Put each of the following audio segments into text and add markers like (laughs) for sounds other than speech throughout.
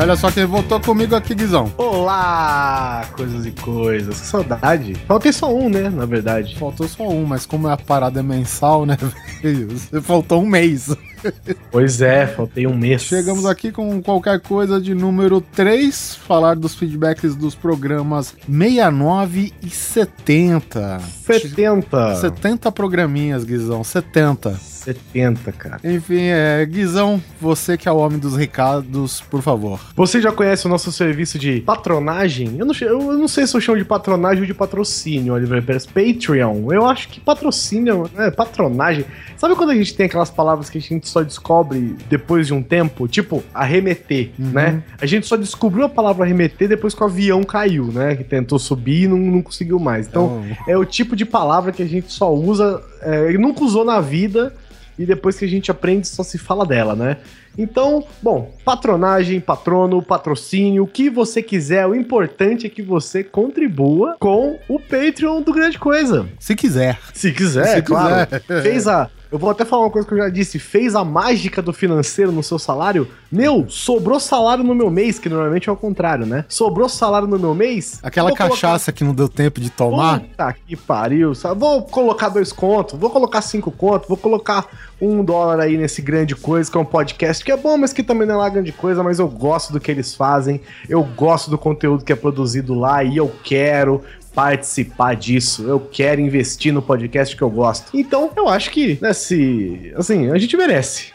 olha só quem voltou comigo aqui, Guizão. Olá, coisas e coisas. Que saudade. Faltei só um, né, na verdade. Faltou só um, mas como a parada é mensal, né, (laughs) velho? Faltou um mês. Pois é, faltei um mês. Chegamos aqui com qualquer coisa de número 3, falar dos feedbacks dos programas 69 e 70. 70. 70 programinhas, Guizão, 70. 70, cara. Enfim, é, Guizão, você que é o homem dos recados, por favor. Você já conhece o nosso serviço de patronagem? Eu não, eu não sei se eu chamo de patronagem ou de patrocínio, Oliver Pérez. Patreon. Eu acho que patrocínio, é, patronagem. Sabe quando a gente tem aquelas palavras que a gente só descobre depois de um tempo? Tipo, arremeter, uhum. né? A gente só descobriu a palavra arremeter depois que o avião caiu, né? Que tentou subir e não, não conseguiu mais. Então, oh. é o tipo de palavra que a gente só usa, é, nunca usou na vida e depois que a gente aprende só se fala dela, né? Então, bom, patronagem, patrono, patrocínio, o que você quiser, o importante é que você contribua com o Patreon do Grande Coisa. Se quiser. Se quiser, Se claro. Quiser. Fez a eu vou até falar uma coisa que eu já disse. Fez a mágica do financeiro no seu salário? Meu, sobrou salário no meu mês, que normalmente é o contrário, né? Sobrou salário no meu mês. Aquela cachaça colocar... que não deu tempo de tomar. Puta que pariu. Sabe? Vou colocar dois contos, vou colocar cinco contos, vou colocar um dólar aí nesse grande coisa, que é um podcast que é bom, mas que também não é lá grande coisa, mas eu gosto do que eles fazem, eu gosto do conteúdo que é produzido lá e eu quero participar disso, eu quero investir no podcast que eu gosto. Então, eu acho que, né, se. Assim, a gente merece.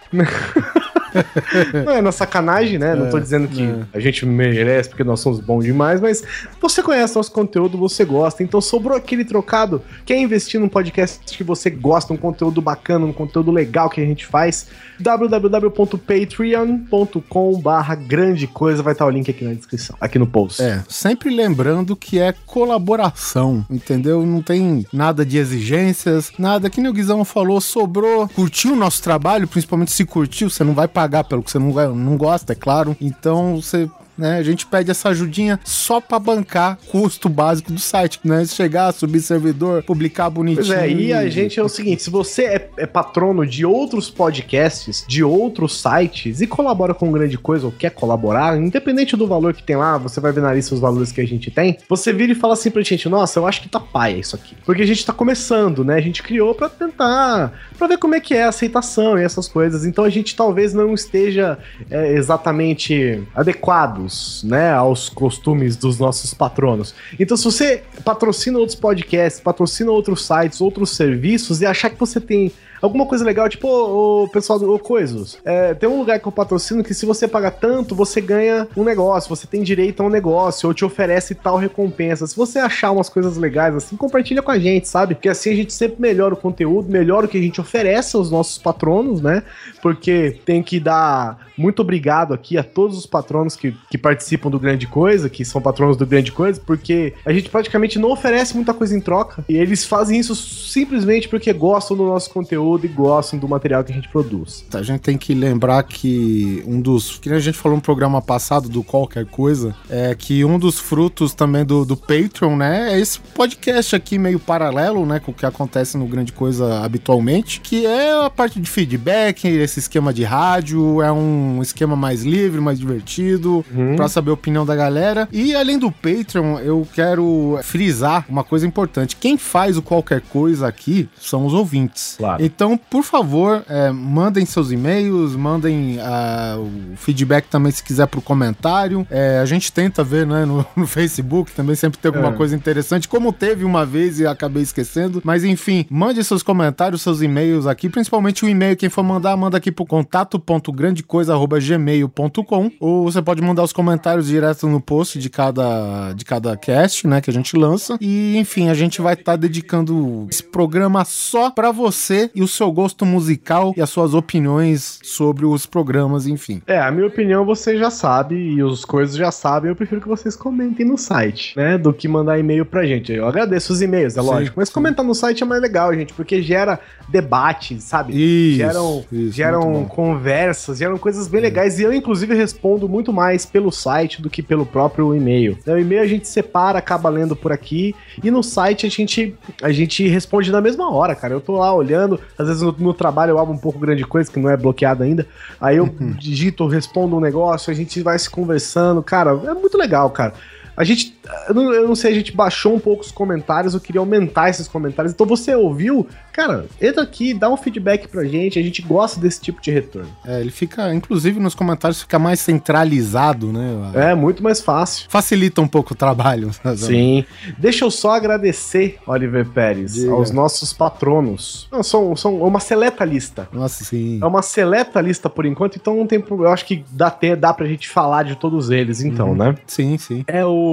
Não é na sacanagem, né? É, não tô é, dizendo que é. a gente merece porque nós somos bons demais, mas você conhece nosso conteúdo, você gosta. Então sobrou aquele trocado. Quer investir num podcast que você gosta, um conteúdo bacana, um conteúdo legal que a gente faz? www.patreon.com barra grande coisa. Vai estar o link aqui na descrição, aqui no post. É, sempre lembrando que é colaboração, entendeu? Não tem nada de exigências, nada que o Guizão falou, sobrou, curtiu o nosso trabalho, principalmente se curtiu, você não vai pagar pelo que você não, não gosta, é claro. Então você né? A gente pede essa ajudinha só para bancar custo básico do site, né? Chegar, subir servidor, publicar bonitinho. Pois é, e a gente é o seguinte, se você é, é, patrono de outros podcasts, de outros sites e colabora com grande coisa ou quer colaborar, independente do valor que tem lá, você vai ver na lista os valores que a gente tem, você vira e fala assim pra gente, nossa, eu acho que tá paia isso aqui. Porque a gente tá começando, né? A gente criou para tentar, para ver como é que é a aceitação e essas coisas. Então a gente talvez não esteja é, exatamente adequado né, aos costumes dos nossos patronos. Então, se você patrocina outros podcasts, patrocina outros sites, outros serviços e achar que você tem alguma coisa legal, tipo o, pessoal do Coisos. É, tem um lugar que eu patrocino que se você paga tanto, você ganha um negócio, você tem direito a um negócio, ou te oferece tal recompensa. Se você achar umas coisas legais assim, compartilha com a gente, sabe? Porque assim a gente sempre melhora o conteúdo, melhora o que a gente oferece aos nossos patronos, né? Porque tem que dar muito obrigado aqui a todos os patronos que, que participam do Grande Coisa, que são patronos do Grande Coisa, porque a gente praticamente não oferece muita coisa em troca. E eles fazem isso simplesmente porque gostam do nosso conteúdo conteúdo e gostam do material que a gente produz. A gente tem que lembrar que um dos. Que a gente falou no programa passado do Qualquer Coisa, é que um dos frutos também do, do Patreon, né, é esse podcast aqui meio paralelo, né, com o que acontece no Grande Coisa habitualmente, que é a parte de feedback, esse esquema de rádio, é um esquema mais livre, mais divertido, uhum. para saber a opinião da galera. E além do Patreon, eu quero frisar uma coisa importante. Quem faz o Qualquer Coisa aqui são os ouvintes. Claro. Então, então, por favor, é, mandem seus e-mails, mandem uh, o feedback também se quiser pro comentário. É, a gente tenta ver né, no, (laughs) no, Facebook, também sempre tem alguma é. coisa interessante, como teve uma vez e acabei esquecendo. Mas enfim, mande seus comentários, seus e-mails aqui, principalmente o e-mail, quem for mandar, manda aqui pro contato.grandecoisa.gmail.com ou você pode mandar os comentários direto no post de cada, de cada cast, né, que a gente lança. E enfim, a gente vai estar tá dedicando esse programa só para você e os seu gosto musical e as suas opiniões sobre os programas, enfim. É, a minha opinião você já sabe e os coisas já sabem. Eu prefiro que vocês comentem no site, né? Do que mandar e-mail pra gente. Eu agradeço os e-mails, é sim, lógico. Mas sim. comentar no site é mais legal, gente, porque gera debate, sabe? Isso, geram isso, geram conversas, geram coisas bem é. legais. E eu, inclusive, respondo muito mais pelo site do que pelo próprio e-mail. O e-mail a gente separa, acaba lendo por aqui. E no site a gente, a gente responde na mesma hora, cara. Eu tô lá olhando, Às vezes no, no trabalho eu abro um pouco grande coisa que não é bloqueado ainda. Aí eu (laughs) digito, respondo um negócio, a gente vai se conversando. Cara, é muito legal, cara. A gente, eu não, eu não sei, a gente baixou um pouco os comentários, eu queria aumentar esses comentários. Então você ouviu, cara, entra aqui, dá um feedback pra gente, a gente gosta desse tipo de retorno. É, ele fica, inclusive nos comentários, fica mais centralizado, né? É, muito mais fácil. Facilita um pouco o trabalho. (laughs) Sim. Deixa eu só agradecer, Oliver Pérez, Diga. aos nossos patronos. Não, são, são uma seleta lista. Nossa, sim. É uma seleta lista por enquanto, então não tem Eu acho que dá, dá pra gente falar de todos eles, então, uhum. né? Sim, sim. É o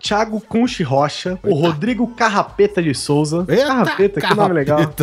Thiago Cunchi Rocha, o Rodrigo Carrapeta de Souza. Eita, Carrapeta, que nome legal.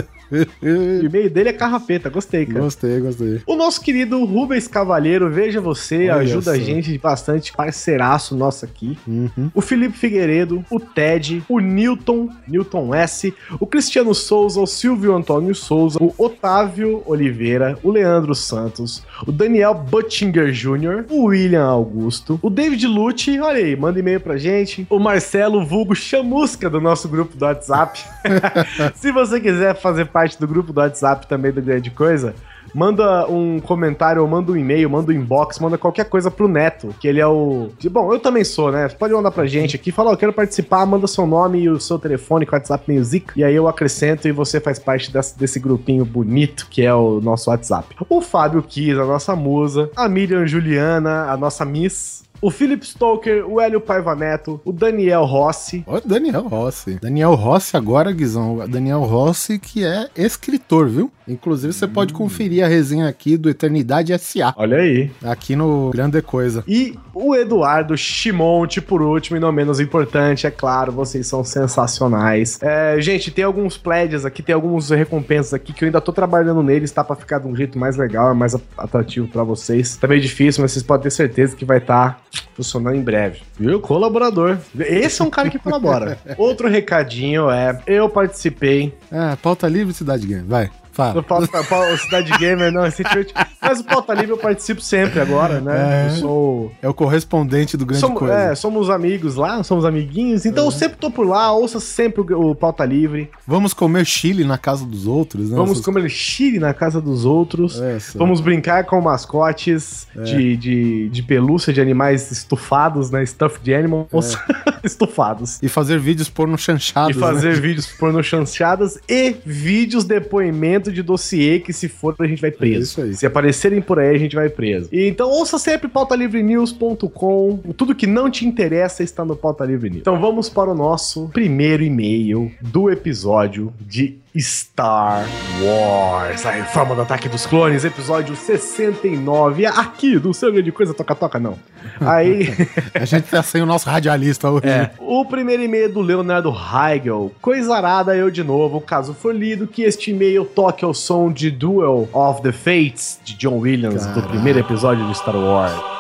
O e-mail dele é carrapeta, gostei, cara. Gostei, gostei. O nosso querido Rubens Cavalheiro, veja você, Olha ajuda a gente bastante, parceiraço nosso aqui. Uhum. O Felipe Figueiredo, o Ted, o Newton, Newton S, o Cristiano Souza, o Silvio Antônio Souza, o Otávio Oliveira, o Leandro Santos, o Daniel Buttinger Jr., o William Augusto, o David Lute, olha aí, manda e-mail pra gente, o Marcelo Vulgo Chamusca do nosso grupo do WhatsApp. (laughs) Se você quiser fazer parte parte do grupo do WhatsApp também do Grande Coisa, manda um comentário, ou manda um e-mail, manda um inbox, manda qualquer coisa pro Neto, que ele é o. Bom, eu também sou, né? Pode mandar pra gente aqui, fala, oh, eu quero participar, manda seu nome e o seu telefone com o WhatsApp meio zica, e aí eu acrescento e você faz parte desse, desse grupinho bonito que é o nosso WhatsApp. O Fábio Kiss, a nossa musa, a Miriam Juliana, a nossa Miss, o Philip Stoker, o Hélio Paiva Neto, o Daniel Rossi. O Daniel Rossi. Daniel Rossi agora, Guizão. Daniel Rossi, que é escritor, viu? Inclusive, você hum. pode conferir a resenha aqui do Eternidade S.A. Olha aí. Aqui no Grande Coisa. E o Eduardo Chimonte, por último e não menos importante, é claro, vocês são sensacionais. É, gente, tem alguns pledges aqui, tem alguns recompensas aqui que eu ainda tô trabalhando neles, tá? Pra ficar de um jeito mais legal, mais atrativo para vocês. Tá meio difícil, mas vocês podem ter certeza que vai estar. Tá funcionando em breve. Viu? Colaborador. Esse é um cara que colabora. (laughs) Outro recadinho é: eu participei. É, pauta livre Cidade Game, vai. Fala. No pauta, pauta, Cidade Gamer, não, recentemente. Mas o Pauta Livre eu participo sempre agora, né? É, eu sou. É o correspondente do grande somos, coisa. É, somos amigos lá, somos amiguinhos. Então é. eu sempre tô por lá, ouça sempre o, o Pauta Livre. Vamos comer Chile na casa dos outros, né? Vamos Essas... comer Chile na casa dos outros. Essa. Vamos brincar com mascotes é. de, de, de pelúcia de animais estufados, né? Stuffed animals. É. (laughs) estufados. E fazer vídeos porno chanchados. E fazer né? vídeos porno chanchadas e vídeos depoimentos de dossiê que se for a gente vai preso. É se aparecerem por aí a gente vai preso. E, então ouça sempre pautalivrenews.com. Tudo que não te interessa está no Pauta Livre News. Então vamos para o nosso primeiro e-mail do episódio de Star Wars, a reforma do ataque dos clones, episódio 69, aqui do seu de coisa toca-toca, não. Aí. (laughs) a gente tá sem o nosso radialista hoje. É. O primeiro e-mail do Leonardo Heigel. Coisa arada eu de novo, caso for lido, que este e-mail toque ao som de Duel of the Fates, de John Williams, Caraca. do primeiro episódio de Star Wars.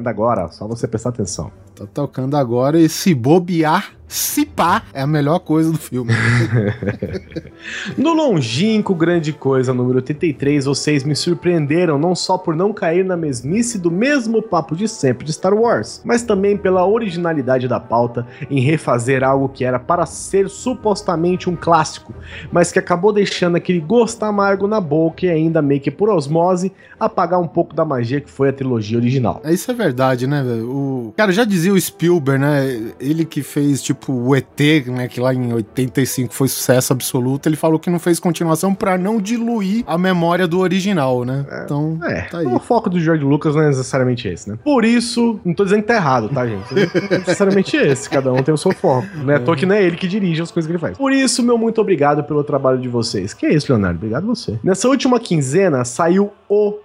Tocando agora, só você prestar atenção. Tá tocando agora e se bobear, se pá, é a melhor coisa do filme. (laughs) no longínquo Grande Coisa, número 83, vocês me surpreenderam não só por não cair na mesmice do mesmo papo de sempre de Star Wars, mas também pela originalidade da pauta em refazer algo que era para ser supostamente um clássico, mas que acabou deixando aquele gosto amargo na boca e ainda meio que por osmose apagar um pouco da magia que foi a trilogia original. É, isso é verdade, né, velho? O cara já dizia o Spielberg, né? Ele que fez tipo o ET, né, que lá em 85 foi sucesso absoluto, ele falou que não fez continuação para não diluir a memória do original, né? É, então, é, tá aí. O foco do George Lucas não é necessariamente esse, né? Por isso, não tô dizendo que tá errado, tá, gente? Não é necessariamente esse, cada um tem o seu foco. Não é toa que não é ele que dirige as coisas que ele faz. Por isso, meu muito obrigado pelo trabalho de vocês. Que é isso, Leonardo? Obrigado a você. Nessa última quinzena saiu o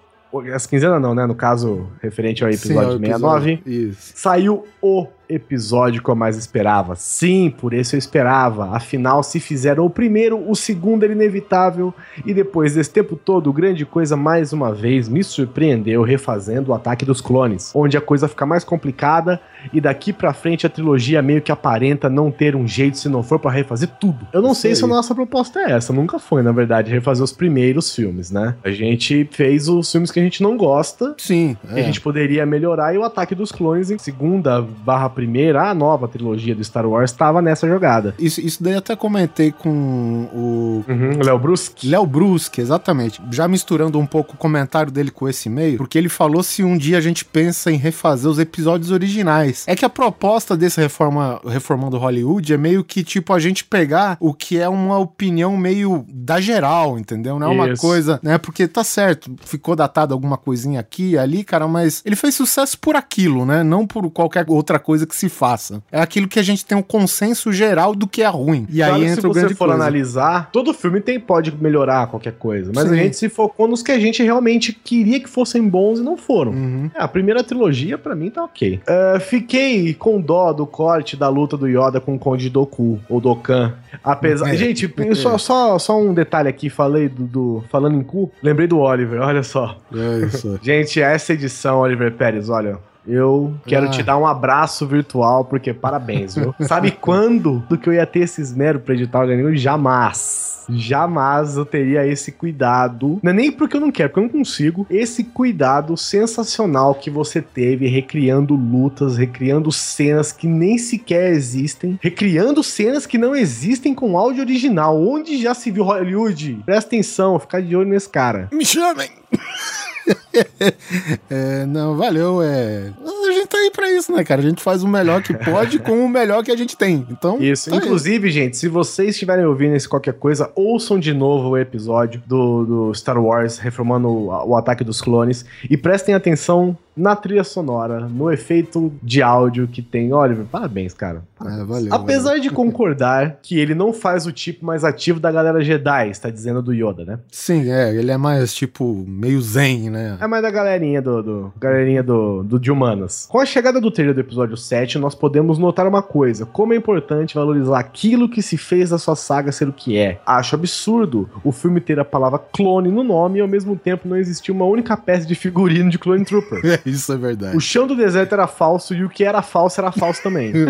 essa quinzena não, né? No caso, referente ao episódio, Sim, 69. Isso. Saiu o episódio que eu mais esperava. Sim, por isso eu esperava. Afinal, se fizeram o primeiro, o segundo era inevitável. E depois desse tempo todo, grande coisa mais uma vez me surpreendeu refazendo o Ataque dos Clones, onde a coisa fica mais complicada e daqui pra frente a trilogia meio que aparenta não ter um jeito se não for para refazer tudo. Eu não sei aí. se a nossa proposta é essa, nunca foi, na verdade, refazer os primeiros filmes, né? A gente fez os filmes que a gente não gosta Sim, que a gente poderia melhorar e o Ataque dos Clones em segunda barra primeira, a nova trilogia do Star Wars estava nessa jogada. Isso, isso daí até comentei com o Uhum, Léo Bruschi. Léo Brusque, exatamente. Já misturando um pouco o comentário dele com esse e-mail, porque ele falou se um dia a gente pensa em refazer os episódios originais. É que a proposta desse reforma, reformando Hollywood é meio que tipo a gente pegar o que é uma opinião meio da geral, entendeu? Não é uma Isso. coisa, né? Porque tá certo, ficou datado alguma coisinha aqui e ali, cara, mas ele fez sucesso por aquilo, né? Não por qualquer outra coisa que se faça. É aquilo que a gente tem um consenso geral do que é ruim. E Claro aí entra se o você grande for coisa. analisar, todo filme tem pode melhorar qualquer coisa, mas Sim. a gente se focou nos que a gente realmente queria que fossem bons e não foram. Uhum. É, a primeira trilogia, pra mim, tá ok. É, fiquei com dó do corte da luta do Yoda com o Conde Doku, ou Dokkan. Apesar. (laughs) É. Gente, só, só, só um detalhe aqui, falei do, do- Falando em cu, lembrei do Oliver, olha só. É isso. (laughs) Gente, essa edição, Oliver Pérez, olha. Eu quero Ah. te dar um abraço virtual, porque parabéns, viu? (laughs) Sabe quando do que eu ia ter esse esmero pra editar o organismo? Jamais. Jamais eu teria esse cuidado. Não é nem porque eu não quero, porque eu não consigo. Esse cuidado sensacional que você teve recriando lutas, recriando cenas que nem sequer existem, recriando cenas que não existem com áudio original. Onde já se viu Hollywood? Presta atenção, fica de olho nesse cara. Me chamem! (laughs) (laughs) É, não, valeu. É... A gente tá aí pra isso, né, cara? A gente faz o melhor que pode com o melhor que a gente tem. Então, Isso. tá aí. Inclusive, gente, se vocês estiverem ouvindo esse qualquer coisa, ouçam de novo o episódio do, do Star Wars reformando o, o ataque dos clones e prestem atenção na trilha sonora, no efeito de áudio que tem. Oliver, parabéns, cara. É, valeu. Apesar valeu. de concordar que ele não faz o tipo mais ativo da galera Jedi, está dizendo do Yoda, né? Sim, é, ele é mais tipo meio zen, né? É mais da galerinha do, do galerinha do, do de humanas. Com a chegada do trailer do episódio 7, nós podemos notar uma coisa: como é importante valorizar aquilo que se fez da sua saga ser o que é. Acho absurdo o filme ter a palavra clone no nome e ao mesmo tempo não existir uma única peça de figurino de Clone Trooper. (laughs) (laughs) Isso é verdade. O chão do deserto era falso e o que era falso era falso também. (laughs)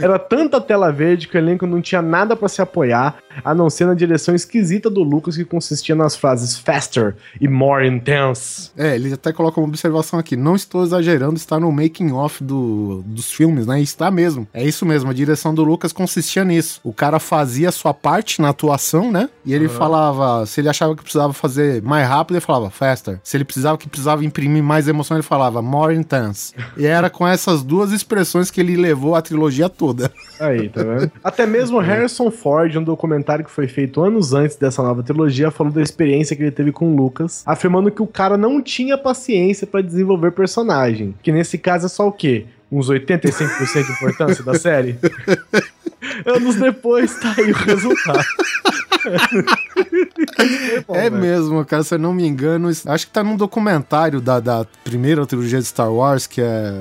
era tanta tela verde que o elenco não tinha nada pra se apoiar, a não ser na direção esquisita do Lucas que consistia nas frases faster e more intense. É, ele até coloca uma observação aqui. Não estou exagerando, está no making off do, dos filmes, né? Está mesmo. É isso mesmo. A direção do Lucas consistia nisso. O cara fazia a sua parte na atuação, né? E ele falava, se ele achava que precisava fazer mais rápido, ele falava faster. Se ele precisava que precisava imprimir mais emoção, ele falava more intense. E era com essas duas expressões que ele levou a trilogia toda. Aí, tá vendo? (laughs) Até mesmo Harrison Ford, um documentário que foi feito anos antes dessa nova trilogia, falou da experiência que ele teve com o Lucas, afirmando que o cara não tinha paciência pra desenvolver personagem. Que nesse caso é só o quê? Uns 85% de importância da série? (laughs) Anos depois, tá aí o resultado. (laughs) Bom, é mesmo, cara, se eu não me engano, acho que tá num documentário da, da primeira trilogia de Star Wars, que é.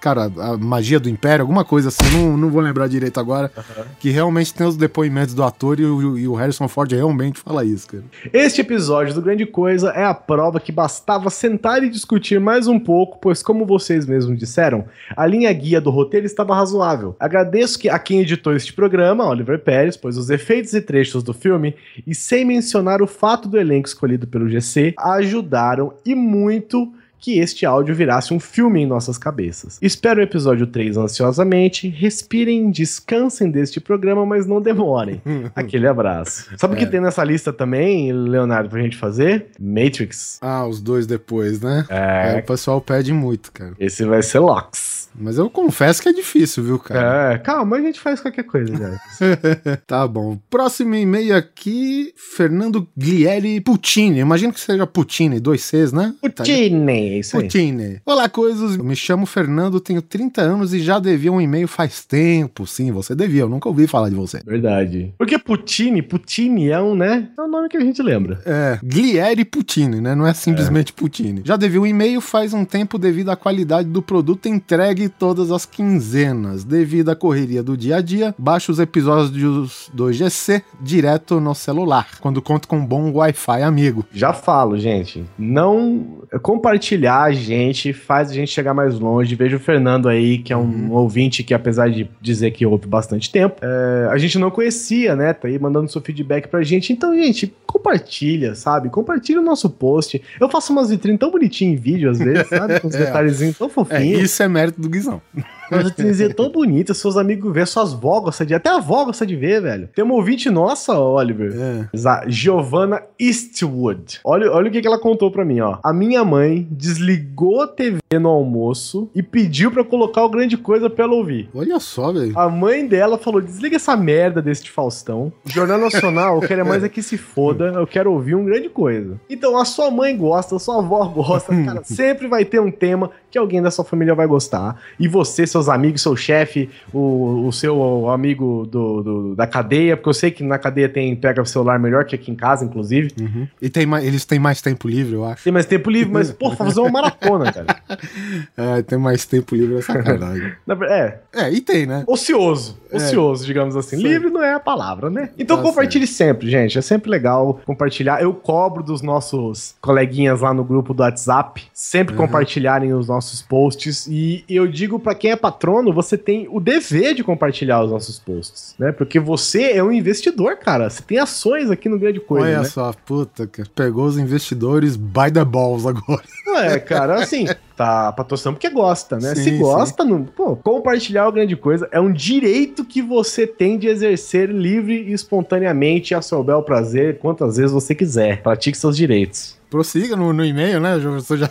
Cara, a magia do Império, alguma coisa assim, não, não vou lembrar direito agora. Que realmente tem os depoimentos do ator e o, e o Harrison Ford realmente fala isso, cara. Este episódio do Grande Coisa é a prova que bastava sentar e discutir mais um pouco, pois, como vocês mesmos disseram, a linha guia do roteiro estava razoável. Agradeço que a quem editou este programa, Oliver Pérez, pois os efeitos e trechos do filme, e sem mencionar o fato do elenco escolhido pelo GC, ajudaram e muito que este áudio virasse um filme em nossas cabeças. Espero o episódio 3 ansiosamente. Respirem, descansem deste programa, mas não demorem. (laughs) Aquele abraço. Sabe o que É. tem nessa lista também, Leonardo, pra gente fazer? Matrix. Ah, os dois depois, né? É, É, o pessoal pede muito, cara. esse vai ser Lox. Mas eu confesso que é difícil, viu, cara? É, calma, a gente faz qualquer coisa, já. (laughs) Tá bom. Próximo e-mail aqui, Fernando Glieri Puccini. Imagino que seja Puccini, dois Cs, né? Tá- Puccini. é isso aí. Putini. Olá, coisas. Eu me chamo Fernando, tenho 30 anos e já devia um e-mail faz tempo. Sim, você devia. Eu nunca ouvi falar de você. Verdade. Porque Putini, Putini é um, né? É um nome que a gente lembra. É, Glieri Putini, né? Não é simplesmente Putini. Já devia um e-mail faz um tempo devido à qualidade do produto entregue todas as quinzenas. Devido à correria do dia a dia, baixo os episódios do GC direto no celular, quando conto com um bom Wi-Fi amigo. Já falo, gente. Não compartilhar a gente faz a gente chegar mais longe. Veja o Fernando aí, que é um Uhum. ouvinte que, apesar de dizer que ouve bastante tempo, é, a gente não conhecia, né? Tá aí mandando seu feedback pra gente. Então, gente, compartilha, sabe? Compartilha o nosso post. Eu faço umas vitrines tão bonitinhas em vídeo, às vezes, sabe? Com os (laughs) É. detalhezinhos tão É, fofinhos. isso é mérito do Guizão. Umas vitrines tão bonitas, seus amigos vê, suas vó gostam de Até a avó gosta de ver, velho. Tem uma ouvinte nossa, Oliver. É. Giovanna Eastwood. Olha, olha o que, que ela contou pra mim, ó. A minha mãe desligou a TV no almoço e pediu pra eu colocar o grande coisa pra ela ouvir. Olha só, velho. A mãe dela falou: desliga essa merda deste Faustão. Jornal Nacional, eu quero é mais é que se foda. Eu quero ouvir um grande coisa. Então, a sua mãe gosta, a sua avó gosta, (laughs) cara. Sempre vai ter um tema que alguém da sua família vai gostar. E você, seus amigos, seu chefe, o, o seu amigo do, do- da cadeia, porque eu sei que na cadeia tem pega o celular melhor que aqui em casa, inclusive. Uhum. E tem mais, eles têm mais tempo livre, eu acho. Tem mais tempo livre, mas, (laughs) pô, fazer uma maratona, cara. (laughs) É, tem mais tempo livre é sacanagem. (laughs) É, é, e tem, né? ocioso. É. Ocioso, digamos assim. Sim. Livre não é a palavra, né? Então Tá compartilhe sempre, gente. É sempre legal compartilhar. Eu cobro dos nossos coleguinhas lá no grupo do WhatsApp sempre Uhum. compartilharem os nossos posts. E eu digo pra quem é patrono, você tem o dever de compartilhar os nossos posts, né? Porque você é um investidor, cara. Você tem ações aqui no Grande Coisa, Olha né? só, puta, que pegou os investidores by the balls agora. É, cara, assim, (laughs) tá patrocinando porque gosta, né? Sim, Se gosta, não, pô, compartilhar é grande coisa. É um direito que você tem de exercer livre e espontaneamente a seu bel prazer, quantas vezes você quiser. Pratique seus direitos. Prossiga no, no e-mail, né? Você já...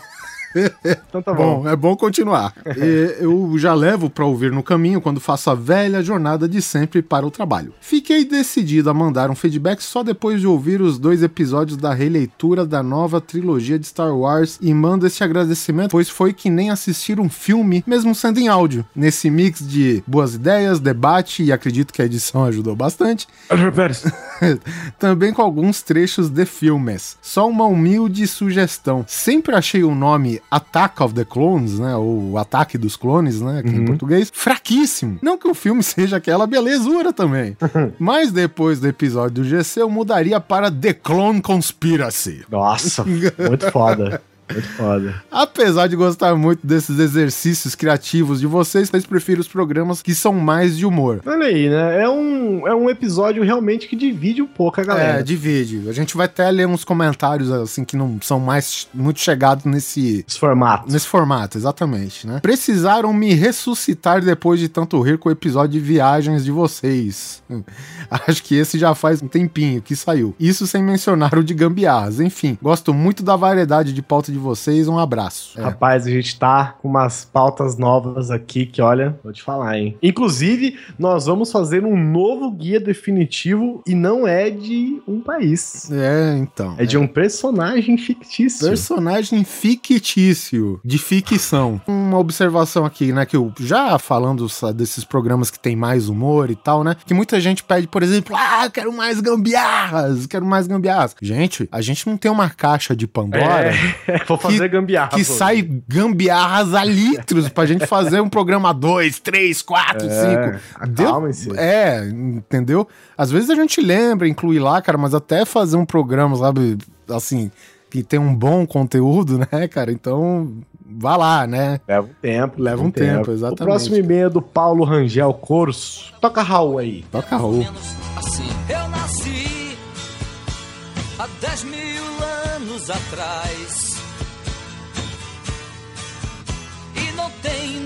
Então tá bom. Bom, é bom continuar. (laughs) E eu já levo pra ouvir no caminho quando faço a velha jornada de sempre para o trabalho. Fiquei decidido a mandar um feedback só depois de ouvir os dois episódios da releitura da nova trilogia de Star Wars e mando esse agradecimento, pois foi que nem assistir um filme, mesmo sendo em áudio. Nesse mix de boas ideias, debate e acredito que a edição ajudou bastante, (laughs) também com alguns trechos de filmes. Só uma humilde sugestão. Sempre achei o nome Attack of the Clones, né? Ou Ataque dos Clones, né? Aqui em português, fraquíssimo. Não que o filme (laughs) seja aquela belezura também. (laughs) Mas depois do episódio do GC, eu mudaria para The Clone Conspiracy. Nossa, (laughs) muito foda. Muito foda. Apesar de gostar muito desses exercícios criativos de vocês, vocês prefiro os programas que são mais de humor. Olha aí, né? É um, é um episódio realmente que divide um pouco a galera. É, divide. A gente vai até ler uns comentários assim que não são mais muito chegados nesse Os formatos. nesse formato, exatamente, né? Precisaram me ressuscitar depois de tanto rir com o episódio de viagens de vocês. (laughs) Acho que esse já faz um tempinho que saiu. Isso sem mencionar o de gambiarras. Enfim, gosto muito da variedade de pauta de vocês. Um abraço. É. Rapaz, a gente tá com umas pautas novas aqui que, olha, vou te falar, hein? Inclusive, nós vamos fazer um novo guia definitivo e não é de um país. É, então. É de um personagem fictício. Personagem fictício, de ficção. Uma observação aqui, né, que eu já falando desses programas que tem mais humor e tal, né, que muita gente pede, por exemplo, ah, quero mais gambiarras, quero mais gambiarras. Gente, a gente não tem uma caixa de Pandora É, (laughs) vou fazer gambiarra. que pô. sai gambiarras a litros pra gente fazer um programa 2, 3, 4, 5. É, acalmem-se. É, entendeu? Às vezes a gente lembra, inclui lá, cara, mas até fazer um programa, sabe, assim, que tem um bom conteúdo, né, cara? Então, vá lá, né? Leva um tempo. Leva um tempo, exatamente. O próximo e-mail é do Paulo Rangel Corso. Toca Raul aí. Toca Raul. assim. Eu nasci há 10 mil anos atrás.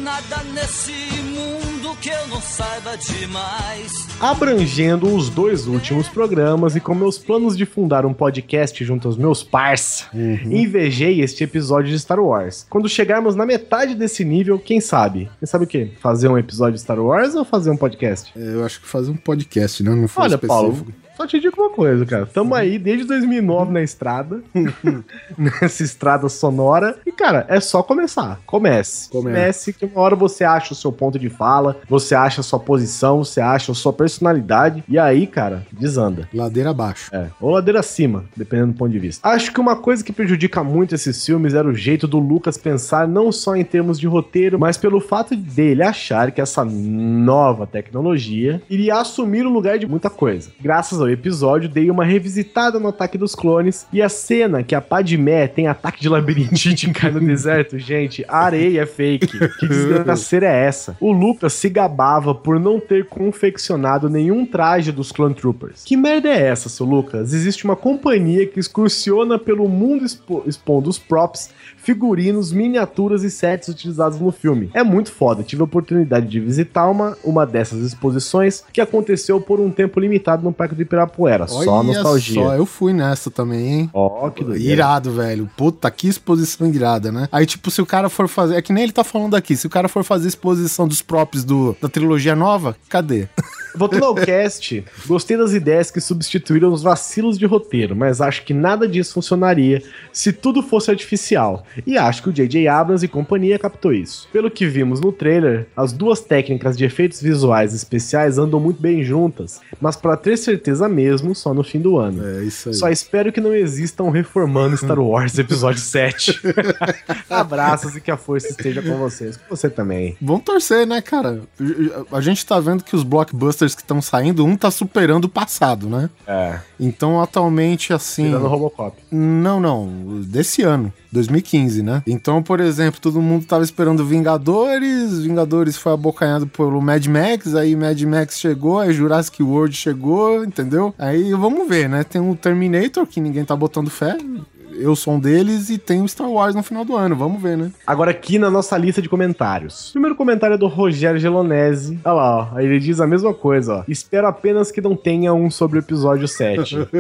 Nada nesse mundo que eu não saiba demais. Abrangendo os dois últimos programas e com meus planos de fundar um podcast junto aos meus parça, invejei este episódio de Star Wars. Quando chegarmos na metade desse nível, quem sabe? Quem sabe o quê? Fazer um episódio de Star Wars ou fazer um podcast? É, Eu acho que fazer um podcast, né? Não foi Olha, específico. Paulo, Só te digo uma coisa, cara. Tamo aí desde 2009 na estrada, (laughs) nessa estrada sonora. E, cara, é só começar. Comece. Comece. Comece que uma hora você acha o seu ponto de fala, você acha a sua posição, você acha a sua personalidade. E aí, cara, desanda. Ladeira abaixo. É, ou ladeira acima, dependendo do ponto de vista. Acho que uma coisa que prejudica muito esses filmes era o jeito do Lucas pensar não só em termos de roteiro, mas pelo fato dele achar que essa nova tecnologia iria assumir o lugar de muita coisa. Graças ao episódio, dei uma revisitada no Ataque dos Clones e a cena que a Padmé tem ataque de labirintite em cai no (laughs) deserto, gente, a areia é fake. Que desgraceira é essa? O Lucas se gabava por não ter confeccionado nenhum traje dos Clone Troopers. Que merda é essa, seu Lucas? Existe uma companhia que excursiona pelo mundo expo expondo os props, figurinos, miniaturas e sets utilizados no filme. É muito foda. Tive a oportunidade de visitar uma, uma dessas exposições que aconteceu por um tempo limitado no Parque do Ibirapuera. só Olha nostalgia. Só, eu fui nessa também, hein? Ó, que doideira. Irado, velho. Puta, que exposição irada, né? Aí, tipo, se o cara for fazer. É que nem ele tá falando aqui. Se o cara for fazer exposição dos props do, da trilogia nova, cadê? (laughs) Voltando ao cast, gostei das ideias que substituíram os vacilos de roteiro, mas acho que nada disso funcionaria se tudo fosse artificial. E acho que o J.J. Abrams e companhia captou isso. Pelo que vimos no trailer, as duas técnicas de efeitos visuais especiais andam muito bem juntas, mas para ter certeza mesmo, só no fim do ano. É isso aí. Só espero que não existam reformando Star Wars Episódio 7. (laughs) Abraços e que a força esteja com vocês. Com você também. Vamos torcer, né, cara? A gente tá vendo que os blockbusters que estão saindo, um tá superando o passado, né? É. Então, atualmente, assim. Tirando Robocop. Não, não. Desse ano. 2015, né? Então, por exemplo, todo mundo tava esperando Vingadores, Vingadores foi abocanhado pelo Mad Max, aí Mad Max chegou, aí Jurassic World chegou, entendeu? Aí vamos ver, né? Tem o Terminator, que ninguém tá botando fé. Eu sou um deles e tem o Star Wars no final do ano. Vamos ver, né? Agora aqui na nossa lista de comentários. Primeiro comentário é do Rogério Gelonese. Olha lá, ó. Aí ele diz a mesma coisa, ó. Espero apenas que não tenha um sobre o episódio 7. (laughs)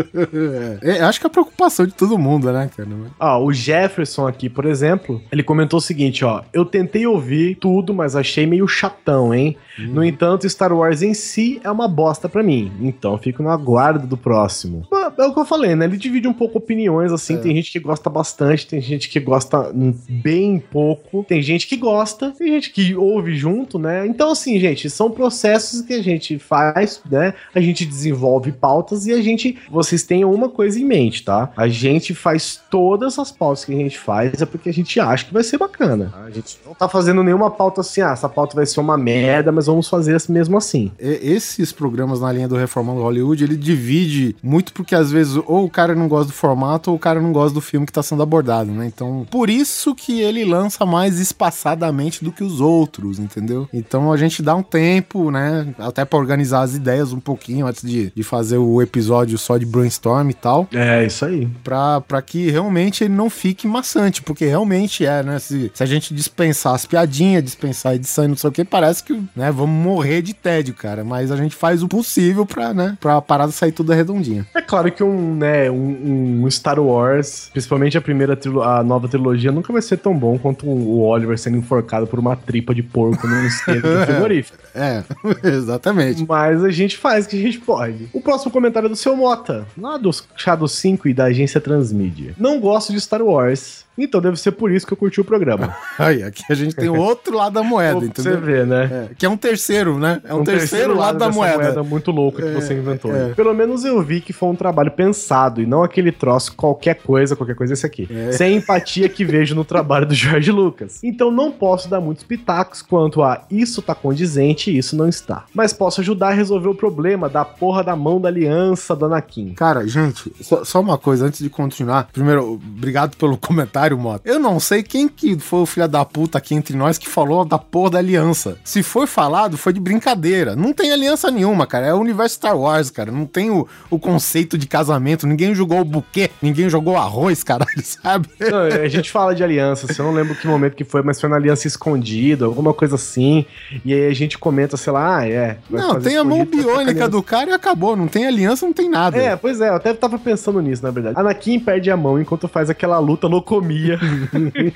É, acho que é a preocupação de todo mundo, né, cara? ó, o Jefferson aqui, por exemplo, ele comentou o seguinte, ó. Eu tentei ouvir tudo, mas achei meio chatão, hein? No entanto, Star Wars em si é uma bosta pra mim. Então fico no aguardo do próximo. Mas É o que eu falei, né? Ele divide um pouco opiniões, assim. Tem gente que gosta bastante, tem gente que gosta bem pouco, tem gente que gosta, tem gente que ouve junto, né? Então, assim, gente, são processos que a gente faz, né? A gente desenvolve pautas e a gente. Vocês tenham uma coisa em mente, tá? A gente faz todas as pautas que a gente faz é porque a gente acha que vai ser bacana. A gente não tá fazendo nenhuma pauta assim, ah, essa pauta vai ser uma merda, mas vamos fazer mesmo assim. Esses programas na linha do Reformando Hollywood, ele divide muito porque às vezes ou o cara não gosta do formato ou o cara não gosta do filme que tá sendo abordado, né? Então, por isso que ele lança mais espaçadamente do que os outros, entendeu? Então a gente dá um tempo, né? Até pra organizar as ideias um pouquinho antes de, de fazer o episódio só de brainstorm e tal. É, isso aí. Pra, pra que realmente ele não fique maçante, porque realmente é, né? Se, se a gente dispensar as piadinhas, dispensar a edição e não sei o que, parece que, né, vamos morrer de tédio, cara. Mas a gente faz o possível pra, né, pra parada sair toda redondinha. É claro que um, né, um, um Star Wars, principalmente a primeira a nova trilogia, nunca vai ser tão bom quanto o Oliver sendo enforcado por uma tripa de porco num esteiro do (laughs) frigorífico. É, (laughs) exatamente. Mas a gente faz o que a gente pode. O próximo comentário é do seu Mota, lá do Shadow 5 e da agência Transmídia. Não gosto de Star Wars, então deve ser por isso que eu curti o programa. (laughs) Aí, aqui a gente tem o outro lado da moeda, Pra entendeu? você ver, né? É, que é um terceiro, né? É um, terceiro, lado, da dessa moeda. muito louca que É, você inventou. é. né? Pelo menos eu vi que foi um trabalho pensado e não aquele troço qualquer coisa, qualquer coisa esse aqui. É. Sem empatia que vejo no trabalho do Jorge Lucas. Então não posso dar muitos pitacos quanto a isso tá condizente e isso não está. Mas posso ajudar a resolver o problema da porra da mão da aliança do Anakin. Cara, gente, só, só uma coisa antes de continuar. Primeiro, obrigado pelo (laughs) comentário, Mota. Eu não sei quem que foi o filho da puta aqui entre nós que falou da porra da aliança. Se foi falado, foi de brincadeira. Não tem aliança nenhuma, cara. É o universo Star Wars, cara. Não tem o, o conceito de casamento. Ninguém jogou o buquê, ninguém jogou arroz, caralho, (laughs) sabe? Não, a gente fala de aliança, eu não lembro que momento que foi, mas foi na aliança escondida, alguma coisa assim. E aí a gente comenta, sei lá, ah, é. Não, tem a mão pra biônica do cara e acabou. Não tem aliança, não tem nada. É, pois é, eu até tava pensando nisso, na verdade. Anakin perde a mão enquanto faz aquela luta locomia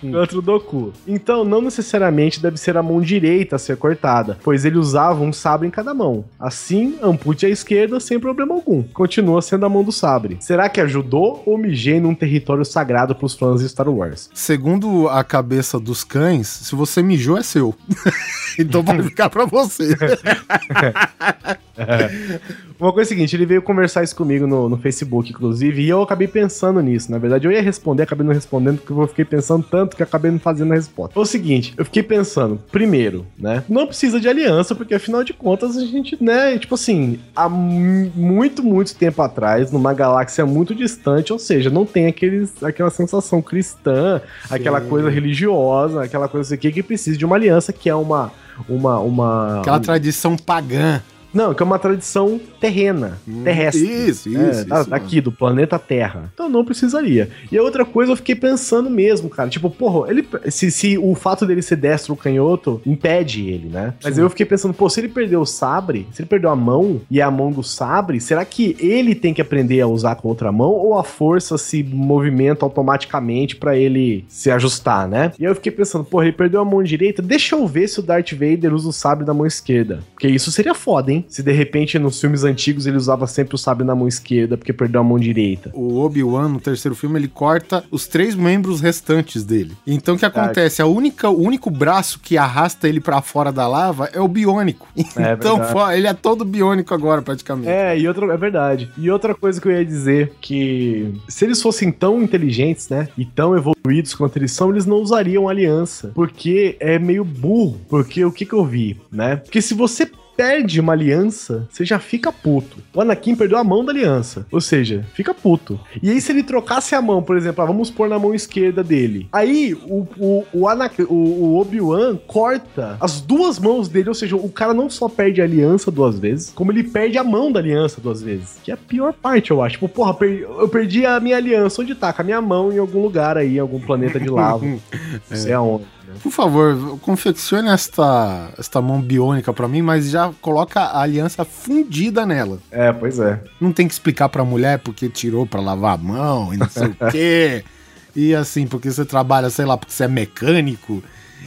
contra (laughs) o Doku. Então, não necessariamente deve ser a mão direita a ser cortada, pois ele usava um sabre em cada mão. Assim, ampute a esquerda sem problema algum. Continua sendo a mão do sabre. Será que ajudou ou mijei num território sagrado pros fãs de Star Wars? Segundo a cabeça dos cães, se você mijou, é seu. (laughs) então vai ficar pra você. (laughs) Uma coisa é a seguinte, ele veio conversar isso comigo no, no Facebook, inclusive, e eu acabei pensando nisso. Na verdade, eu ia responder, acabei não respondendo, porque eu fiquei pensando tanto que acabei não fazendo a resposta. Foi o seguinte, eu fiquei pensando, primeiro, né? Não precisa de aliança, porque afinal de contas a gente, né, tipo assim, há mu- muito, muito tempo atrás, numa galáxia muito distante, ou seja, não tem aqueles, aquela sensação cristã, aquela coisa religiosa, aquela coisa aqui que precisa de uma aliança, que é uma. Uma. uma Aquela tradição pagã. Não, que é uma tradição terrena, terrestre. Isso, isso, É, isso da- daqui, do planeta Terra. Então não precisaria. E a outra coisa, eu fiquei pensando mesmo, cara. Tipo, porra, ele, se, se o fato dele ser destro ou canhoto impede ele, né? Mas Sim. eu fiquei pensando, pô, se ele perdeu o sabre, se ele perdeu a mão e é a mão do sabre, será que ele tem que aprender a usar com outra mão ou a força se movimenta automaticamente pra ele se ajustar, né? E aí eu fiquei pensando, porra, ele perdeu a mão direita, deixa eu ver se o Darth Vader usa o sabre da mão esquerda. Porque isso seria foda, hein? Se de repente nos filmes antigos ele usava sempre o sabre na mão esquerda porque perdeu a mão direita. O Obi-Wan, no terceiro filme, ele corta os três membros restantes dele. Então o que acontece? A única, o único braço que arrasta ele pra fora da lava é o biônico. É então verdade. ele é todo biônico agora, praticamente. É, e outra, é verdade. E outra coisa que eu ia dizer, que se eles fossem tão inteligentes, né, e tão evoluídos quanto eles são, eles não usariam aliança, porque é meio burro, porque o que que eu vi, né? Porque se você perde uma aliança, você já fica puto. O Anakin perdeu a mão da aliança, ou seja, fica puto. E aí se ele trocasse a mão, por exemplo, ah, vamos pôr na mão esquerda dele. Aí o, o, o, Anakin- o, o Obi-Wan corta as duas mãos dele, ou seja, o cara não só perde a aliança duas vezes, como ele perde a mão da aliança duas vezes. Que é a pior parte, eu acho. Tipo, porra, eu perdi a minha aliança. Onde tá? Com a minha mão em algum lugar aí, em algum planeta de lava. Não sei aonde. Né? Por favor, confeccione esta, esta mão biônica pra mim, mas já coloca a aliança fundida nela. É, pois é. Não tem que explicar pra mulher porque tirou pra lavar a mão e não sei o (laughs) quê. E assim, porque você trabalha, sei lá, porque você é mecânico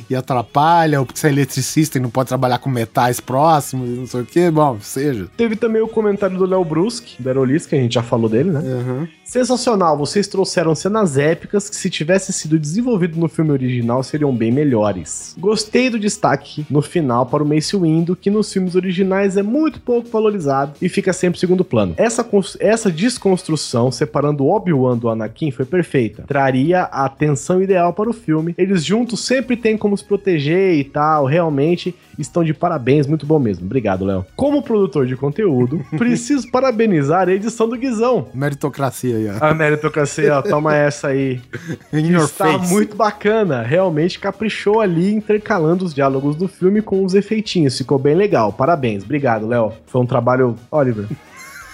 e atrapalha, ou porque você é eletricista e não pode trabalhar com metais próximos e não sei o quê. Bom, seja. Teve também o comentário do Léo Bruschi, da Aerolis, que a gente já falou dele, né? Uhum. Sensacional, vocês trouxeram cenas épicas que, se tivesse sido desenvolvido no filme original, seriam bem melhores. Gostei do destaque no final para o Mace Windu, que nos filmes originais é muito pouco valorizado e fica sempre em segundo plano. Essa, essa desconstrução, separando o Obi-Wan do Anakin, foi perfeita. Traria a atenção ideal para o filme. Eles juntos sempre têm como se proteger e tal, realmente estão de parabéns, muito bom mesmo. Obrigado, Léo. Como produtor de conteúdo, (laughs) preciso parabenizar a edição do Guizão. Meritocracia aí, ó. A meritocracia, ó, toma essa aí. (laughs) In está muito bacana. Realmente caprichou ali, intercalando os diálogos do filme com os efeitinhos. Ficou bem legal. Parabéns. Obrigado, Léo. Foi um trabalho. Oliver.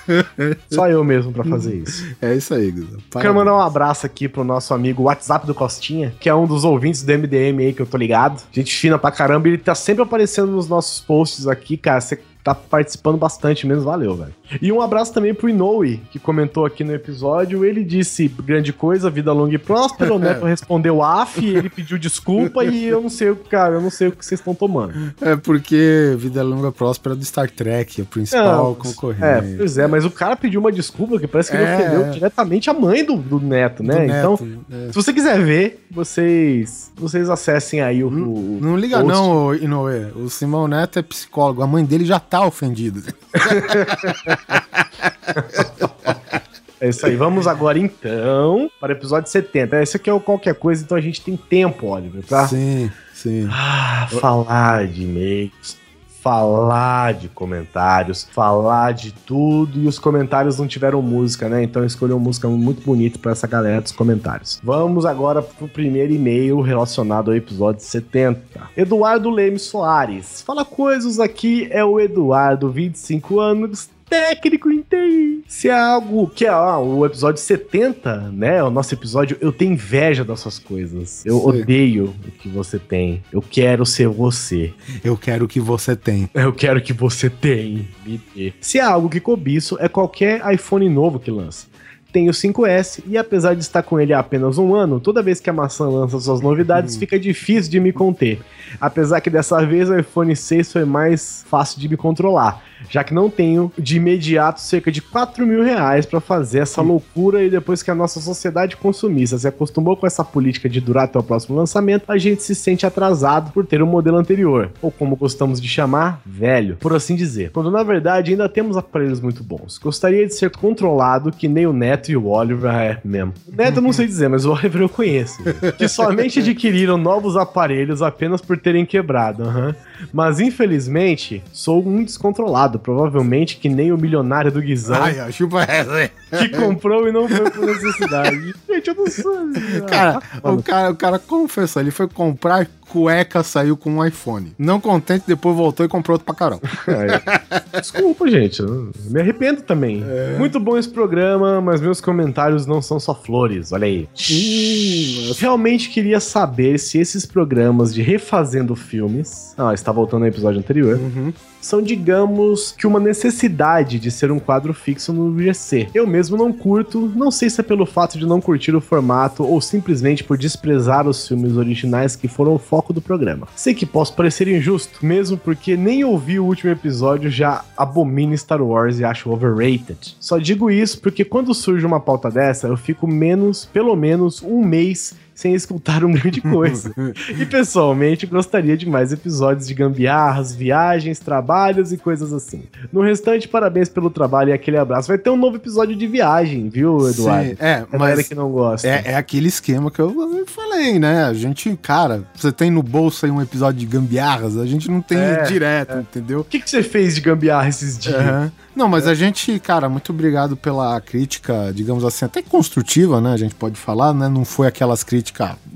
(laughs) Só eu mesmo pra fazer isso. É isso aí, Guilherme. Quero mandar um abraço aqui pro nosso amigo WhatsApp do Costinha, que é um dos ouvintes do MDM aí que eu tô ligado. Gente fina pra caramba, ele tá sempre aparecendo nos nossos posts aqui, cara. Você tá participando bastante mesmo, valeu, velho. E um abraço também pro Inoue, que comentou aqui no episódio. Ele disse grande coisa, vida longa e próspera. O Neto (laughs) respondeu af, ele pediu desculpa e eu não sei, o cara, eu não sei o que vocês estão tomando. É porque Vida Longa Próspera é do Star Trek, a principal Não, concorrente. É, pois é, mas o cara pediu uma desculpa que parece que ele É, ofendeu diretamente a mãe do, do Neto, Do né? Neto, então, é. Se você quiser ver, vocês vocês acessem aí o. o- Não liga post. não, Inoue. O Simão Neto é psicólogo. A mãe dele já tá ofendida. (laughs) É isso aí. Vamos agora então para o episódio 70. Esse aqui é o qualquer coisa, então a gente tem tempo, Oliver, pra Sim, sim. ah, falar de e-mails, falar de comentários, falar de tudo. E os comentários não tiveram música, né? Então eu escolhi uma música muito bonita para essa galera dos comentários. Vamos agora pro primeiro e-mail relacionado ao episódio 70. Eduardo Leme Soares. Fala coisas aqui, é o Eduardo, 25 anos. Técnico em TI. Se é algo que é ó, o episódio 70, né? O nosso episódio, eu tenho inveja das suas coisas. Eu Sim. odeio o que você tem. Eu quero ser você. Eu quero o que você tem. Eu quero que você tem. Me dê. Se é algo que cobiço, é qualquer iPhone novo que lança. Tenho o 5S e apesar de estar com ele há apenas um ano, toda vez que a maçã lança suas novidades, fica difícil de me conter. Apesar que dessa vez o iPhone 6 foi mais fácil de me controlar, já que não tenho de imediato cerca de 4 mil reais para fazer essa loucura e depois que a nossa sociedade consumista se acostumou com essa política de durar até o próximo lançamento, a gente se sente atrasado por ter um modelo anterior, ou como gostamos de chamar, velho, por assim dizer. Quando na verdade ainda temos aparelhos muito bons. Gostaria de ser controlado que nem o Neto e o Oliver é mesmo. O Neto eu não sei dizer, mas o Oliver eu conheço. que somente adquiriram novos aparelhos apenas por terem quebrado. aham. Mas infelizmente, sou um descontrolado, provavelmente que nem o milionário do Guizão, Ai, ó, chupa essa aí. que comprou e não foi por necessidade. (laughs) Gente, eu não sou. Cara, Ah, o cara, o cara confessou, ele foi comprar cueca, saiu com um iPhone. Não contente, depois voltou e comprou outro pra caramba. (laughs) É. Desculpa, gente. Eu me arrependo também. Muito bom esse programa, mas meus comentários não são só flores. Olha aí. Realmente queria saber se esses programas de refazendo filmes. Ah, está voltando ao episódio anterior. Uhum. São, digamos, que uma necessidade de ser um quadro fixo no GC. Eu mesmo não curto, não sei se é pelo fato de não curtir o formato ou simplesmente por desprezar os filmes originais que foram o foco do programa. Sei que posso parecer injusto, mesmo porque nem ouvi o último episódio já abomino Star Wars e acho overrated. Só digo isso porque quando surge uma pauta dessa, eu fico menos, pelo menos um mês sem escutar um grande coisa. (laughs) E pessoalmente gostaria de mais episódios de gambiarras, viagens, trabalhos e coisas assim. No restante, parabéns pelo trabalho e aquele abraço. Vai ter um novo episódio de viagem, viu, Eduardo? Sim, é, galera mas que não gosta. é, é aquele esquema que eu falei, né? A gente, cara, você tem no bolso aí um episódio de gambiarras, a gente não tem É, direto, entendeu? O que, que você fez de gambiarra esses dias? Aham. Não, mas a gente, cara, muito obrigado pela crítica, digamos assim, até construtiva, né? A gente pode falar, né? Não foi aquelas críticas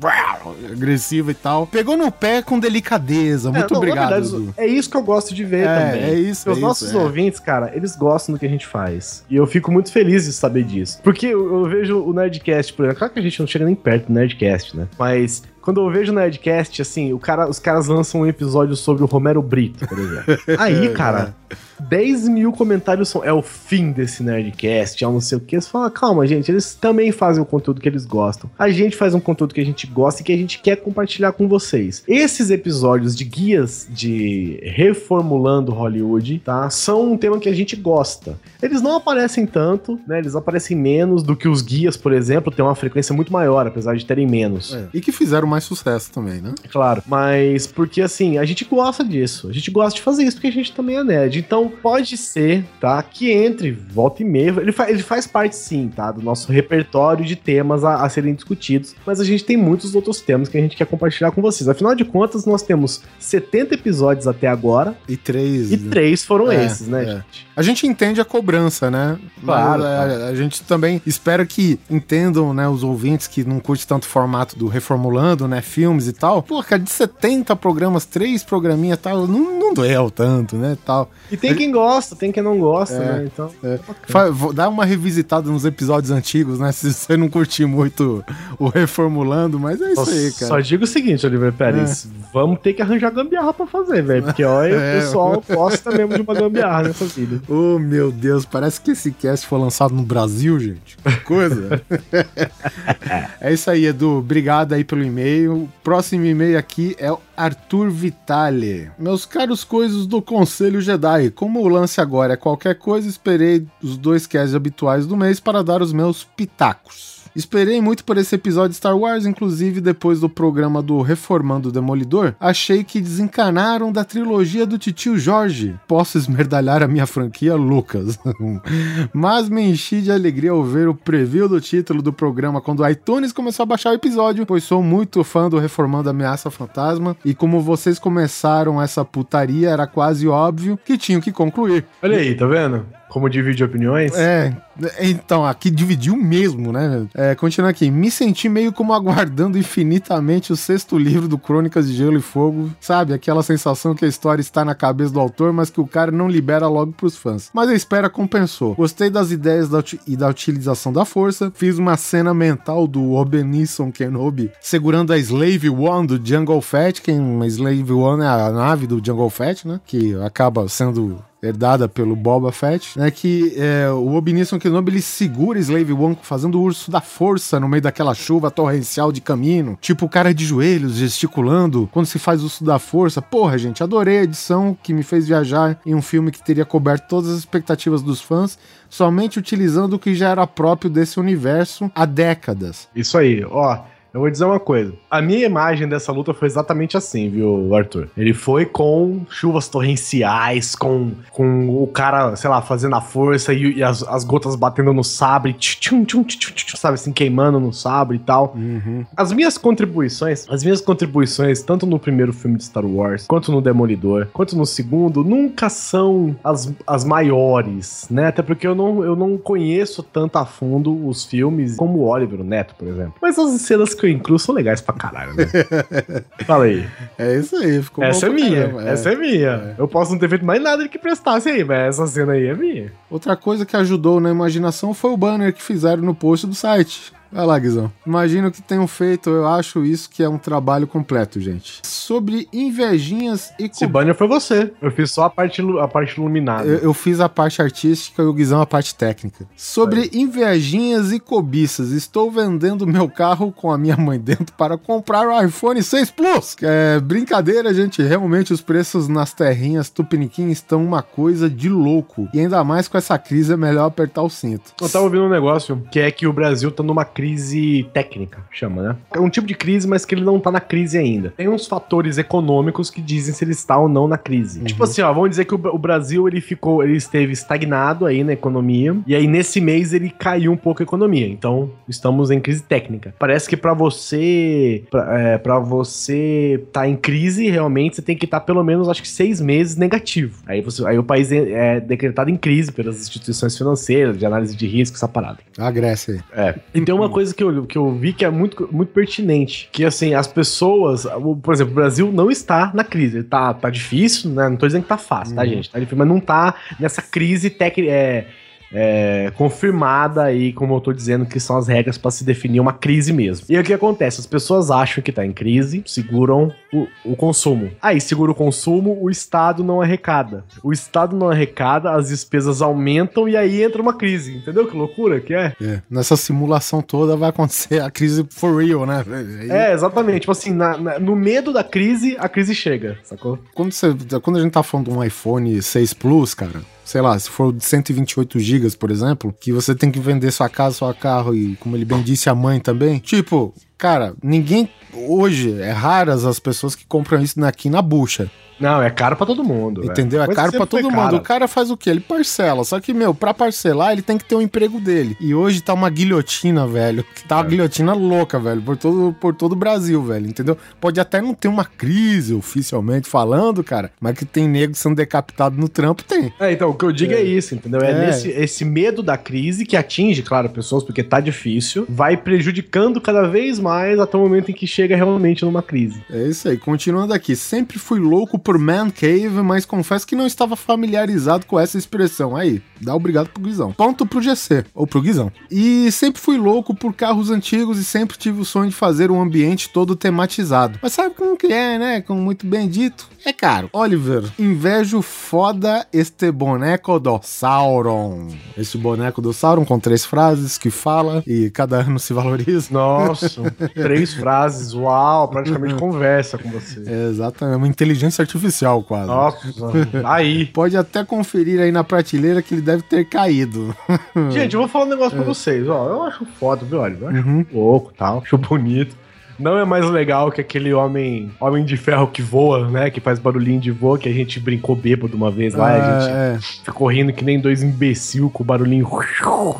uau, agressivas e tal. Pegou no pé com delicadeza. Muito É, não, obrigado. verdade, é isso que eu gosto de ver É, também. é isso, Os é nossos isso, é. ouvintes, cara, eles gostam do que a gente faz. E eu fico muito feliz de saber disso. Porque eu, eu vejo o Nerdcast, por exemplo. Claro que a gente não chega nem perto do Nerdcast, né? Mas. Quando eu vejo o Nerdcast, assim, o cara, os caras lançam um episódio sobre o Romero Brito, por exemplo. (laughs) Aí, cara, 10 mil comentários são. É o fim desse Nerdcast, é um não sei o que. Você fala, calma, gente, eles também fazem o conteúdo que eles gostam. A gente faz um conteúdo que a gente gosta e que a gente quer compartilhar com vocês. Esses episódios de guias de reformulando Hollywood, tá? São um tema que a gente gosta. Eles não aparecem tanto, né? Eles aparecem menos do que os guias, por exemplo, tem uma frequência muito maior, apesar de terem menos. É, E que fizeram mais sucesso também, né? Claro, mas porque assim, a gente gosta disso. A gente gosta de fazer isso porque a gente também é nerd. Então pode ser, tá? Que entre, volta e meia. Ele, fa ele faz parte sim, tá? Do nosso repertório de temas a, a serem discutidos. Mas a gente tem muitos outros temas que a gente quer compartilhar com vocês. Afinal de contas, nós temos 70 episódios até agora E três. e três foram É, esses, né, é. gente? A gente entende a cobrança, né? Claro, Mas, claro. A, a gente também espera que entendam, né, os ouvintes que não curte tanto o formato do Reformulando, né, filmes e tal. Pô, cara, de 70 programas, três programinhas e tal, não, não doeu tanto, né, tal. E tem quem gosta, tem quem não gosta, É, né? Então. É. Fa- vou dar uma revisitada nos episódios antigos, né, se você não curtir muito o Reformulando, mas é isso Só, aí, só cara. digo o seguinte, Oliver Pérez, vamos ter que arranjar gambiarra pra fazer, velho. Porque olha, (laughs) É. o pessoal gosta mesmo de uma gambiarra nessa vida. (laughs) Oh, meu Deus, parece que esse cast foi lançado no Brasil, gente. Que coisa. (laughs) é isso aí, Edu. Obrigado aí pelo e-mail. Próximo e-mail aqui é o Arthur Vitale. Meus caros coisas do Conselho Jedi, como o lance agora é qualquer coisa, esperei os dois casts habituais do mês para dar os meus pitacos. Esperei muito por esse episódio de Star Wars, inclusive depois do programa do Reformando o Demolidor, achei que desencanaram da trilogia do titio Jorge. Posso esmerdalhar a minha franquia, Lucas. (laughs) Mas me enchi de alegria ao ver o preview do título do programa quando o iTunes começou a baixar o episódio, pois sou muito fã do Reformando a Ameaça Fantasma, e como vocês começaram essa putaria, era quase óbvio que tinham que concluir. Olha aí, tá vendo? Como divide opiniões? É, então, aqui dividiu mesmo, né? É, continua aqui. Me senti meio como aguardando infinitamente o sexto livro do Crônicas de Gelo e Fogo, sabe? Aquela sensação que a história está na cabeça do autor, mas que o cara não libera logo pros fãs. Mas a espera compensou. Gostei das ideias da e da utilização da força. Fiz uma cena mental do Obenisson Kenobi segurando a Slave One do Jungle Fett, que uma Slave One é a nave do Jungle Fett, né? Que acaba sendo herdada pelo Boba Fett, né? Que é, o Obi-Wan Kenobi ele segura Slave One fazendo o urso da força no meio daquela chuva torrencial de caminho, tipo o cara de joelhos gesticulando quando se faz urso da força. Porra, gente, adorei a edição que me fez viajar em um filme que teria coberto todas as expectativas dos fãs, somente utilizando o que já era próprio desse universo há décadas. Isso aí, ó. Eu vou dizer uma coisa. A minha imagem dessa luta foi exatamente assim, viu, Arthur? Ele foi com chuvas torrenciais, com, com o cara, sei lá, fazendo a força e, e as, as, gotas batendo no sabre, tchum, tchum, tchum, sabe assim, queimando no sabre e tal. Uhum. As minhas contribuições, as minhas contribuições, tanto no primeiro filme de Star Wars, quanto no Demolidor, quanto no segundo, nunca são as, as maiores, né? Até porque eu não, eu não conheço tanto a fundo os filmes como o Oliver o Neto, por exemplo. Mas as cenas que eu incluo são legais pra caralho, né? (laughs) Fala aí. É isso aí, ficou Essa é minha, caramba, é. essa é, é minha. É. Eu posso não ter feito mais nada que prestasse aí, mas essa cena aí é minha. Outra coisa que ajudou na imaginação foi o banner que fizeram no post do site. Vai lá, Guizão. Imagino que tenham feito, eu acho isso que é um trabalho completo, gente. Sobre invejinhas e... Esse banner foi você. Eu fiz só a parte, a parte iluminada. Eu, eu fiz a parte artística e o Guizão a parte técnica. Sobre Aí. invejinhas e cobiças. Estou vendendo meu carro com a minha mãe dentro para comprar o iPhone 6 Plus. É brincadeira, gente. Realmente os preços nas terrinhas Tupiniquim estão uma coisa de louco. E ainda mais com essa crise é melhor apertar o cinto. Eu tava ouvindo um negócio que é que o Brasil tá numa crise técnica, chama, né? É um tipo de crise, mas que ele não tá na crise ainda. Tem uns fatores econômicos que dizem se ele está ou não na crise. Uhum. Tipo assim, ó, vamos dizer que o, o, Brasil ele ficou, ele esteve estagnado aí na economia, e aí nesse mês ele caiu um pouco a economia. Então, estamos em crise técnica. Parece que para você, para é, você tá em crise, realmente você tem que estar tá pelo menos, acho que seis meses negativo. Aí, você, aí o país é, é decretado em crise pelas instituições financeiras, de análise de risco, essa parada. A Grécia aí. É. E tem uma coisa que eu, que eu vi que é muito, muito pertinente. Que assim, as pessoas. Por exemplo, o Brasil não está na crise. Tá, tá difícil, né? Não tô dizendo que tá fácil, tá, uhum. gente? Tá difícil, mas não tá nessa crise técnica. É, é, confirmada aí, como eu tô dizendo, que são as regras para se definir uma crise mesmo. E o que acontece? As pessoas acham que tá em crise, seguram o, o consumo. Aí, segura o consumo, o Estado não arrecada. O Estado não arrecada, as despesas aumentam e aí entra uma crise. Entendeu que loucura que é? é nessa simulação toda vai acontecer a crise for real, né? É, exatamente. Tipo assim, na, na, no medo da crise, a crise chega, sacou? Quando, você, quando a gente tá falando de um iPhone 6 Plus, cara, sei lá, se for de 128 GB, por exemplo, que você tem que vender sua casa, seu carro e, como ele bem disse, a mãe também. Tipo, cara, ninguém. Hoje é raras as pessoas que compram isso aqui na bucha. Não, é caro para todo mundo. Entendeu? É, é caro para todo mundo. O cara faz o quê? Ele parcela. Só que, meu, pra parcelar, ele tem que ter um emprego dele. E hoje tá uma guilhotina, velho. Que tá uma é. guilhotina louca, velho. Por todo, por todo o Brasil, velho. Entendeu? Pode até não ter uma crise oficialmente falando, cara. Mas que tem nego sendo decapitado no trampo, tem. É, então, o que eu digo é, é isso, entendeu? É, é, nesse esse medo da crise que atinge, claro, pessoas, porque tá difícil, vai prejudicando cada vez mais até o momento em que chega realmente numa crise. É isso aí. Continuando aqui. Sempre fui louco por Man Cave, mas confesso que não estava familiarizado com essa expressão. Aí, dá obrigado pro Guizão. Ponto pro GC, ou pro Guizão. E sempre fui louco por carros antigos e sempre tive o sonho de fazer um ambiente todo tematizado. Mas sabe como que é, né? Como muito bem dito, é caro. Oliver, invejo foda este boneco do Sauron. Este boneco do Sauron com três frases que fala e cada ano se valoriza. Nossa, (laughs) (laughs) três frases, uau, praticamente (laughs) conversa com você. É, exatamente, uma inteligência artificial artificial, quase. Nossa, aí. (laughs) Pode até conferir aí na prateleira que ele deve ter caído. Gente, eu vou falar um negócio é. pra vocês, ó. Eu acho foda, viu? Olha, eu acho uhum. louco tal, acho bonito. Não é mais legal que aquele homem, homem de ferro que voa, né? Que faz barulhinho de voa, que a gente brincou bêbado uma vez lá. a Ah, gente é. ficou rindo que nem dois imbecil com o barulhinho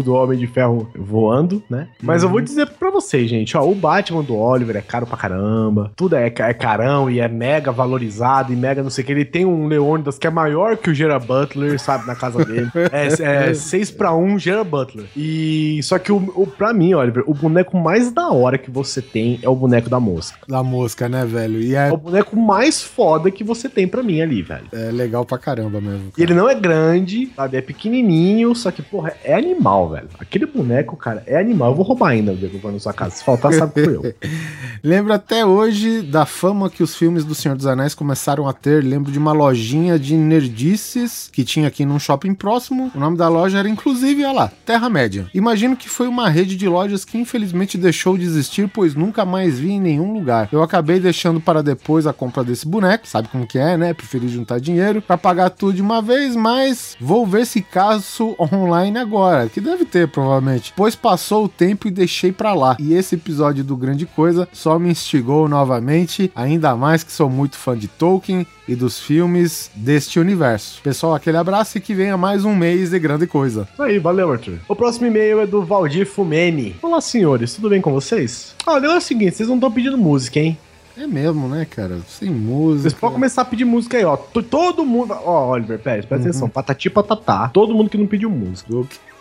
do homem de ferro voando, né? Mas eu vou dizer pra vocês, gente, ó, o Batman do Oliver é caro pra caramba. Tudo é, é carão e é mega valorizado e mega não sei o que. Ele tem um Leônidas que é maior que o Gerard Butler, sabe, na casa dele. (laughs) É, é 6 pra 1 Gerard Butler. E só que o, o pra mim, Oliver, o boneco mais da hora que você tem é o boneco da mosca. Da mosca, né, velho? E É é, o boneco mais foda que você tem pra mim ali, velho. é legal pra caramba mesmo. E ele não é grande, sabe? É pequenininho, só que, porra, é animal, velho. Aquele boneco, cara, é animal. Eu vou roubar ainda, Diego, quando na sua casa. Se faltar, sabe que eu. (laughs) Lembro até hoje da fama que os filmes do Senhor dos Anéis começaram a ter. Lembro de uma lojinha de nerdices que tinha aqui num shopping próximo. O nome da loja era inclusive, olha lá, Terra-média. Imagino que foi uma rede de lojas que infelizmente deixou de existir, pois nunca mais vi em nenhum lugar. Eu acabei deixando para depois a compra desse boneco, sabe como que é, né? Preferi juntar dinheiro para pagar tudo de uma vez, mas vou ver se caso online agora, que deve ter provavelmente. Pois passou o tempo e deixei pra lá. E esse episódio do Grande Coisa só me instigou novamente, ainda mais que sou muito fã de Tolkien e dos filmes deste universo. Pessoal, aquele abraço e que venha mais um mês de grande coisa. Aí, valeu, Arthur. O próximo e-mail é do Valdir Fumene. Olá, senhores, tudo bem com vocês? Olha, é o seguinte, vocês não estão pedindo música, hein? É mesmo, né, cara? Sem Vocês música. podem começar a pedir música aí, ó. Todo mundo. Ó, Oliver, pera, presta atenção. Patati patatá. Todo mundo que não pediu música.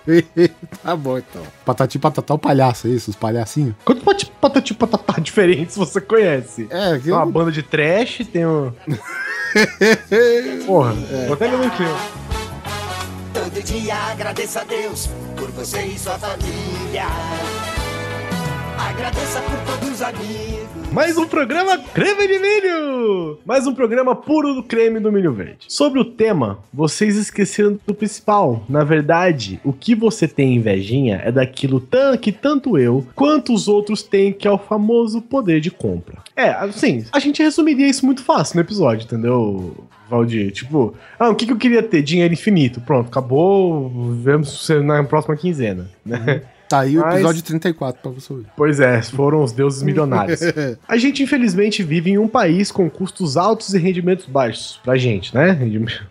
(laughs) tá bom, então. Patati patatá, o palhaço, é isso? Os palhacinhos? Quanto pati- patati patatá diferentes você conhece? É, Tem uma banda de trash, tem um. (laughs) Porra, vou até ler aqui, ó. Todo dia agradeça a Deus por você e sua família. Agradeça por todos os amigos. Mais um programa Creme de Milho! Mais um programa puro do creme do milho verde. Sobre o tema, vocês esqueceram do principal. Na verdade, o que você tem invejinha é daquilo tan que tanto eu quanto os outros têm, que é o famoso poder de compra. É, assim, a gente resumiria isso muito fácil no episódio, entendeu? Valdir, tipo, ah, o que, que eu queria ter? Dinheiro infinito. Pronto, acabou. Vemos na próxima quinzena, né? Tá aí o Mas- episódio 34 pra você ouvir. Pois é, foram os deuses milionários. (laughs) A gente, infelizmente, vive em um país com custos altos e rendimentos baixos. Pra gente, né? (laughs) Rendimento-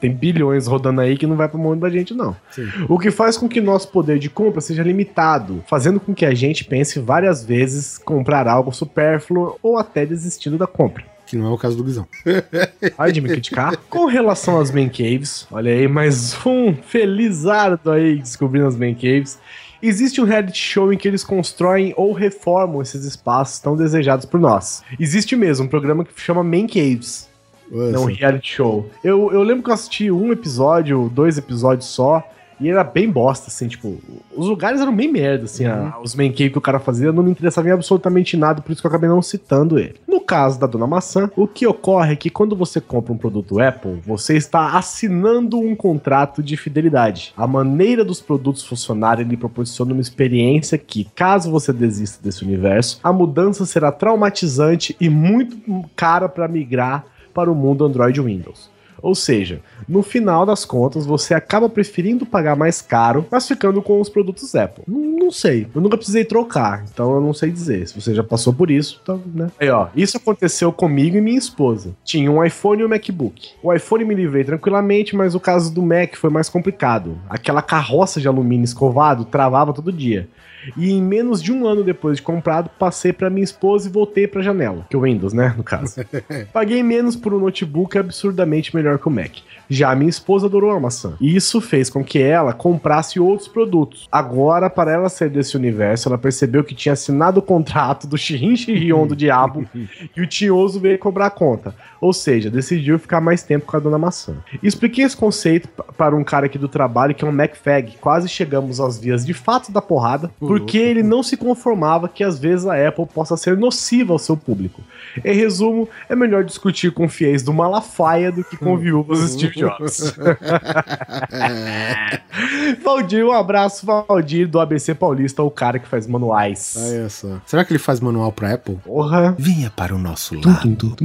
Tem bilhões rodando aí que não vai pro mundo da gente, não. Sim. O que faz com que nosso poder de compra seja limitado, fazendo com que a gente pense várias vezes comprar algo supérfluo ou até desistindo da compra. Que não é o caso do Guizão. (laughs) Ai de me criticar. Com relação às man caves, olha aí, mais um felizardo aí descobrindo as man caves. Existe um reality show em que eles constroem ou reformam esses espaços tão desejados por nós. Existe mesmo um programa que chama Man Caves, não um Nossa. reality show. Eu, eu lembro que eu assisti um episódio, dois episódios só, e era bem bosta, assim, tipo, os lugares eram bem merda, assim, a- os cave que o cara fazia não me interessava em absolutamente nada, por isso que eu acabei não citando ele. No caso da Dona Maçã, o que ocorre é que quando você compra um produto Apple, você está assinando um contrato de fidelidade. A maneira dos produtos funcionarem lhe proporciona uma experiência que, caso você desista desse universo, a mudança será traumatizante e muito cara para migrar para o mundo Android Windows. Ou seja, no final das contas, você acaba preferindo pagar mais caro, mas ficando com os produtos Apple. Não, não sei, eu nunca precisei trocar, então eu não sei dizer. Se você já passou por isso, então, né? Aí, ó, isso aconteceu comigo e minha esposa. Tinha um iPhone e um MacBook. O iPhone me livrei tranquilamente, mas o caso do Mac foi mais complicado. Aquela carroça de alumínio escovado travava todo dia. E em menos de um ano depois de comprado, passei para minha esposa e voltei para janela, que é o Windows, né, no caso. (laughs) Paguei menos por um notebook absurdamente melhor que o Mac. Já minha esposa adorou a maçã. E isso fez com que ela comprasse outros produtos. Agora, para ela sair desse universo, ela percebeu que tinha assinado o contrato do Shirin Shirion do diabo (laughs) e o Tinhoso veio cobrar a conta. Ou seja, decidiu ficar mais tempo com a dona maçã. Expliquei esse conceito para um cara aqui do trabalho que é um MacFag. Quase chegamos às vias de fato da porrada, porque ele não se conformava que às vezes a Apple possa ser nociva ao seu público. Em resumo, é melhor discutir com fiéis do Malafaia do que com (laughs) viúvas Steve Jobs. (laughs) Valdir, um abraço, Valdir, do ABC Paulista, o cara que faz manuais. Olha só. Será que ele faz manual pra Apple? Porra. Vinha para o nosso lado.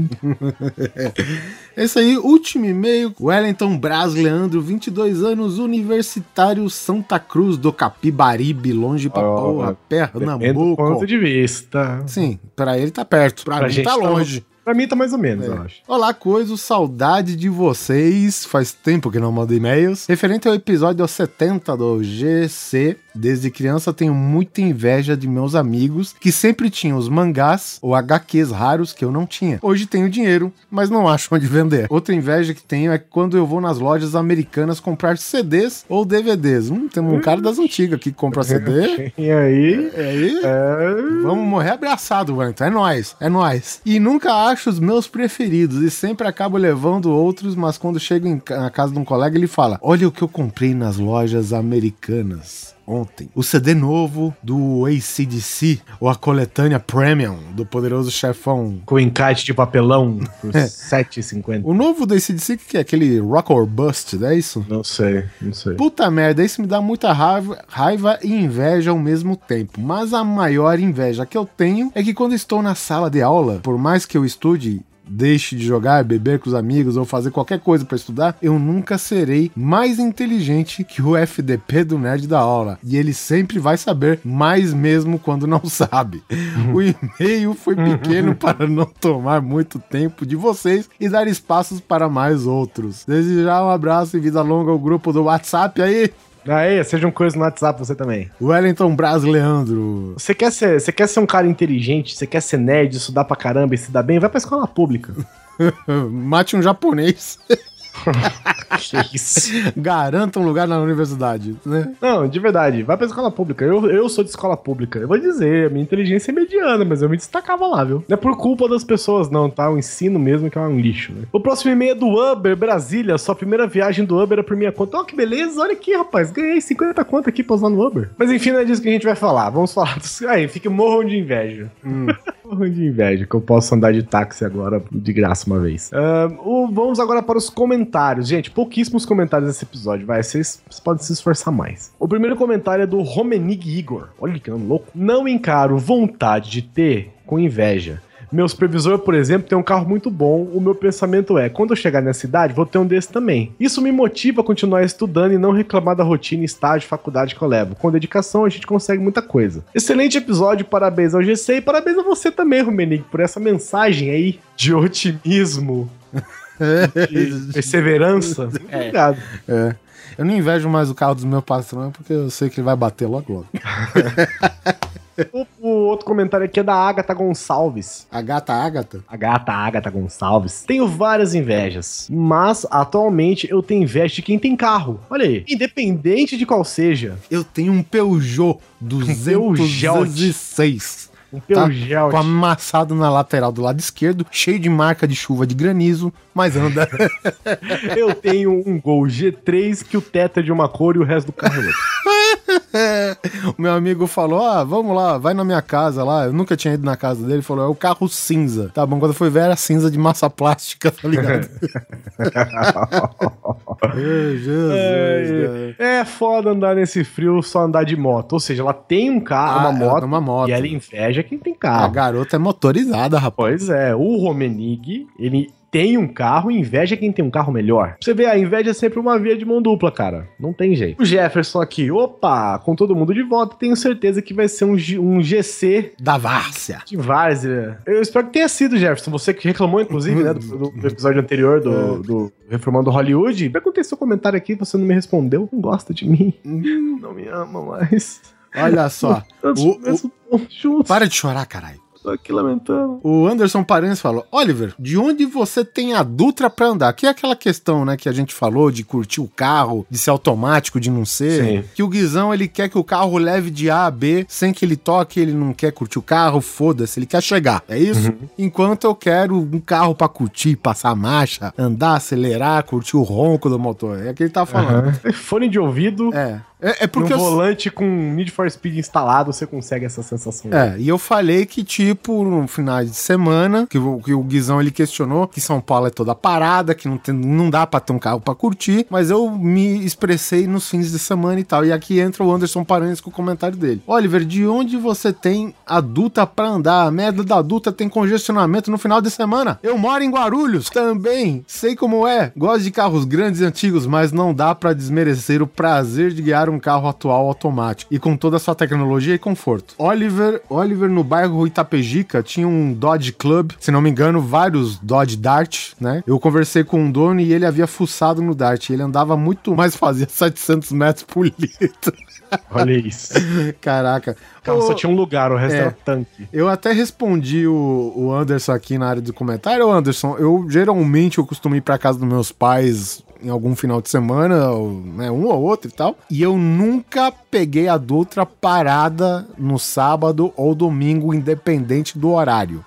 (laughs) Esse aí, último e-mail. Wellington Braz Leandro, 22 anos, universitário Santa Cruz do Capibaribe, longe pra porra, Pernambuco. ponto de vista. Sim, pra ele tá perto. Pra, Pra mim gente tá tá longe. Pra mim tá mais ou menos, É. eu acho. Olá, coisa, saudade de vocês. Faz tempo que não mando e-mails. Referente ao episódio 70 do GC, desde criança tenho muita inveja de meus amigos que sempre tinham os mangás ou HQs raros que eu não tinha. Hoje tenho dinheiro, mas não acho onde vender. Outra inveja que tenho é quando eu vou nas lojas americanas comprar CDs ou DVDs. Hum, tem um cara das antigas que compra (laughs) CD. E aí? É aí? É... Vamos morrer abraçado, Wellington. É nóis, é nóis. E nunca acho os meus preferidos e sempre acabo levando outros, mas quando chego em na casa de um colega, ele fala: Olha o que eu comprei nas lojas americanas. Ontem. O CD novo do ACDC, ou a coletânea Premium do Poderoso Chefão. Com encarte de papelão por (laughs) 7,50. O novo do ACDC, que é aquele Rock or Bust, não é isso? Não sei, não sei. Puta merda, isso me dá muita raiva, raiva e inveja ao mesmo tempo. Mas a maior inveja que eu tenho é que quando estou na sala de aula, por mais que eu estude deixe de jogar, beber com os amigos ou fazer qualquer coisa pra estudar, eu nunca serei mais inteligente que o FDP do nerd da aula. E ele sempre vai saber mais mesmo quando não (laughs) sabe. o e-mail foi pequeno (laughs) para não tomar muito tempo de vocês e dar espaços para mais outros. Desde já um abraço e vida longa ao grupo do WhatsApp aí. Aí, seja um coisa no WhatsApp você também. Wellington Braz Leandro. Você quer, ser, você quer ser um cara inteligente, você quer ser nerd, estudar pra caramba e se dar bem, vai pra escola pública. (laughs) Mate um japonês. (laughs) (laughs) que isso? Garanta um lugar na universidade, né? Não, de verdade, vai pra escola pública. Eu, eu sou de escola pública. Eu vou dizer, a minha inteligência é mediana, mas eu me destacava lá, viu? Não é por culpa das pessoas, não, tá? O ensino mesmo que é um lixo, né? O próximo e-mail é do Uber, Brasília. Sua primeira viagem do Uber é por minha conta. Ó, que beleza, olha aqui, rapaz. Ganhei 50 conto aqui pra usar no Uber. Mas enfim, não é disso que a gente vai falar. Vamos falar dos. (laughs) Aí, fica morram de inveja. (laughs) morram de inveja, que eu posso andar de táxi agora de graça uma vez. O- vamos agora para os comentários. Gente, pouquíssimos comentários nesse episódio, vai. Vocês podem se esforçar mais. O primeiro comentário é do Romenig Igor. Olha que nome louco. Não encaro vontade de ter com inveja. Meu supervisor, por exemplo, tem um carro muito bom. O meu pensamento é: quando eu chegar na cidade, vou ter um desse também. Isso me motiva a continuar estudando e não reclamar da rotina, estágio, faculdade que eu levo. Com dedicação, a gente consegue muita coisa. Excelente episódio, parabéns ao GC e parabéns a você também, Rumenig, por essa mensagem aí de otimismo, (laughs) de perseverança. Obrigado. É. Eu não invejo mais o carro dos meus patrões porque eu sei que ele vai bater logo logo. (laughs) O, o outro comentário aqui é da Agatha Gonçalves. A gata Agatha? A gata Agatha Gonçalves. Tenho várias invejas, mas atualmente eu tenho inveja de quem tem carro. Olha aí, independente de qual seja. Eu tenho um Peugeot (laughs) Peugeot. 206. Um Tá? Peugeot. Com amassado na lateral do lado esquerdo, cheio de marca de chuva de granizo, mas anda. (laughs) Eu tenho um Gol G3 que o teto é de uma cor e o resto do carro é outro. (laughs) (laughs) o meu amigo falou: Ah, vamos lá, vai na minha casa lá. Eu nunca tinha ido na casa dele. Ele falou: É o carro cinza. Tá bom, quando eu fui ver, era cinza de massa plástica, tá ligado? (laughs) Jesus. cara. É foda andar nesse frio só andar de moto. Ou seja, ela tem um carro, Ah, uma moto, uma moto. e ela inveja quem tem A carro. garota é motorizada, rapaz. Pois é, o Romenig, ele tem um carro e inveja quem tem um carro melhor. Você vê, a inveja é sempre uma via de mão dupla, cara. Não tem jeito. O Jefferson aqui, opa, com todo mundo de volta, tenho certeza que vai ser um, G- um GC Da Várzea. de Várzea. Eu espero que tenha sido, Jefferson. Você que reclamou, inclusive, né, do, do episódio anterior do, do Reformando Hollywood. Perguntei seu comentário aqui, você não me respondeu. Não gosta de mim. Não me ama mais. Olha só. (laughs) O- mesmo juntos. Para de chorar, caralho. Tô aqui lamentando. O Anderson Paranhos falou: Oliver, de onde você tem a Dutra pra andar? Que é aquela questão, né, que a gente falou de curtir o carro, de ser automático, de não ser. Sim. Que o Guizão ele quer que o carro leve de A a B sem que ele toque, ele não quer curtir o carro, foda-se, ele quer chegar. É isso? Enquanto eu quero um carro pra curtir, passar marcha, andar, acelerar, curtir o ronco do motor. É o que ele tá falando. Fone de ouvido. É. É, é porque no eu, volante com Need for Speed instalado, você consegue essa sensação. É, e eu falei que, tipo, no final de semana, que, o- que o Guizão ele questionou que São Paulo é toda parada, que não, tem, não dá pra ter um carro pra curtir, mas eu me expressei nos fins de semana e tal. E aqui entra o Anderson Paranhos com o comentário dele. Oliver, de onde você tem adulta pra andar? A merda da adulta tem congestionamento no final de semana. Eu moro em Guarulhos também. Sei como é. Gosto de carros grandes e antigos, mas não dá pra desmerecer o prazer de guiar um carro atual automático e com toda a sua tecnologia e conforto. Oliver, Oliver no bairro Itapejica tinha um Dodge Club, se não me engano, vários Dodge Dart, né? Eu conversei com um dono e ele havia fuçado no Dart. Ele andava muito mais, (laughs) fazia 700 metros por litro. Olha isso. (laughs) Caraca. O carro só tinha um lugar, o resto É. era tanque. Eu até respondi o, o Anderson aqui na área do comentário. Ô, Anderson, eu geralmente eu costumo ir pra casa dos meus pais em algum final de semana, ou, né, um ou outro e tal. E eu nunca peguei a Dutra parada no sábado ou domingo, independente do horário.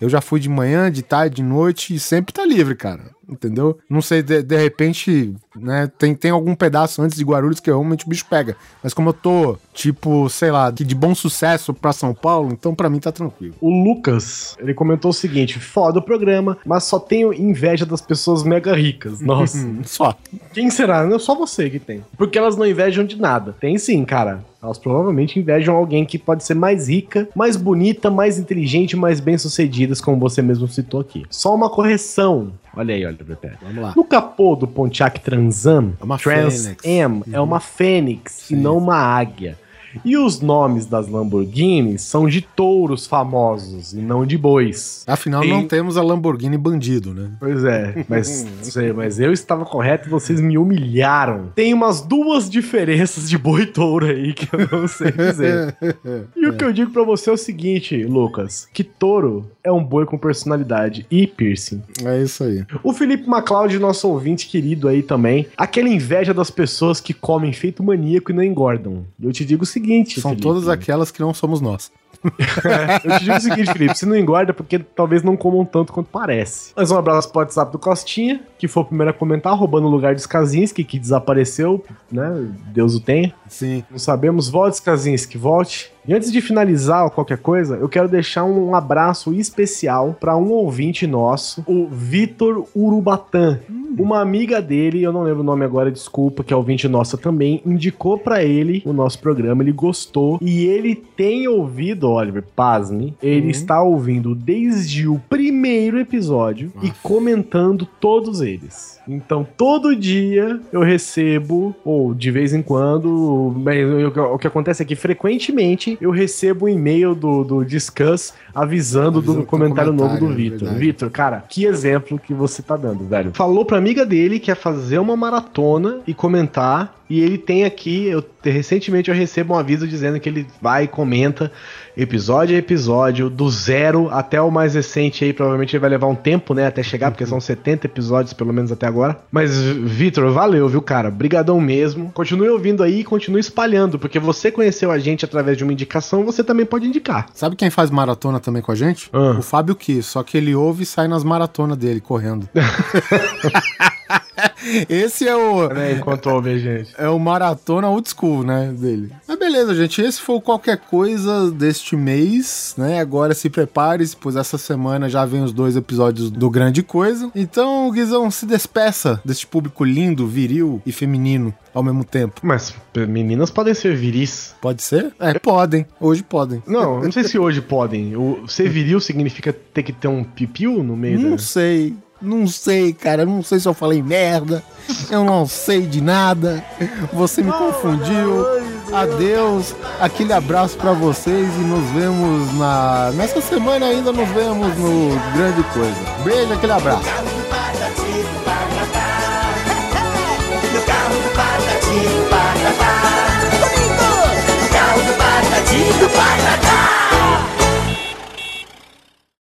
Eu já fui de manhã, de tarde, de noite e sempre tá livre, cara. Entendeu? Não sei, de, de repente, né, tem, tem algum pedaço antes de Guarulhos que realmente o bicho pega. Mas como eu tô, tipo, sei lá, de bom sucesso pra São Paulo, então pra mim tá tranquilo. O Lucas, ele comentou o seguinte: foda o programa, mas só tenho inveja das pessoas mega ricas. Nossa. Hum, Só. Quem será? Não é só você que tem. Porque elas não invejam de nada. Tem sim, cara. Elas provavelmente invejam alguém que pode ser mais rica, mais bonita, mais inteligente, mais bem-sucedidas, como você mesmo citou aqui. Só uma correção. Olha aí, olha. Vamos lá. No capô do Pontiac Transam, É uma Trans fênix. É uma fênix e não uma águia. E os nomes das Lamborghinis são de touros famosos e não de bois. Afinal, Tem- não temos a Lamborghini bandido, né? Pois é, mas, (laughs) sei, mas eu estava correto e vocês me humilharam. Tem umas duas diferenças de boi e touro aí que eu não sei dizer. (laughs) E o que eu digo pra você é o seguinte, Lucas, que touro é um boi com personalidade e piercing. É isso aí. O Felipe MacLeod, nosso ouvinte querido aí também, aquela inveja das pessoas que comem feito maníaco e não engordam. Eu te digo o seguinte, São Felipe. todas aquelas que não somos nós. (laughs) Eu te digo o seguinte, Felipe, você não engorda porque talvez não comam tanto quanto parece. Mas um abraço pro WhatsApp do Costinha, que foi o primeiro a comentar, roubando o lugar de Skazinski, que desapareceu, né? Deus o tenha. Sim. Não sabemos. Volte, Skazinski, volte. E antes de finalizar qualquer coisa, eu quero deixar um abraço especial para um ouvinte nosso, o Vitor Urubatã. Uma amiga dele, eu não lembro o nome agora, desculpa, que é ouvinte nossa também, indicou para ele o nosso programa, ele gostou e ele tem ouvido, Oliver, pasme, ele está ouvindo desde o primeiro episódio e comentando todos eles. Então, todo dia eu recebo, ou de vez em quando, mas o que acontece é que frequentemente eu recebo um e-mail do, do Discuss avisando, do tem comentário novo do comentário, é Vitor. verdade. Vitor, cara, que exemplo que você tá dando, velho. Falou pra amiga dele que ia fazer uma maratona e comentar. E ele tem aqui, eu recentemente eu recebo um aviso dizendo que ele vai e comenta episódio a episódio, do zero até o mais recente aí. Provavelmente ele vai levar um tempo, né, até chegar, porque são (laughs) 70 episódios, pelo menos até agora. Mas, Vitor, valeu, viu, cara? Brigadão mesmo. Continue ouvindo aí e continue espalhando, porque você conheceu a gente através de uma indicação, você também pode indicar. Sabe quem faz maratona também com a gente? Ah. O Fábio Ki, só que ele ouve e sai nas maratonas dele, correndo. (laughs) (laughs) Esse é o. Né, enquanto ouve gente. É o maratona old school, né, dele. Mas beleza, gente, esse foi qualquer coisa deste mês, né? Agora se prepare, pois essa semana já vem os dois episódios do Grande Coisa. Então, Guizão, se despeça deste público lindo, viril e feminino ao mesmo tempo. Mas meninas podem ser viris. Pode ser? É, podem. Hoje podem. Não, (laughs) não sei se hoje podem. O ser viril significa ter que ter um pipiu no meio Não da... sei. Não sei, cara. Não sei se eu falei merda. Eu não sei de nada. Você me confundiu. Adeus. Aquele abraço para vocês e nos vemos na nessa semana ainda nos vemos no grande coisa. Beijo, aquele abraço. Patati, patata.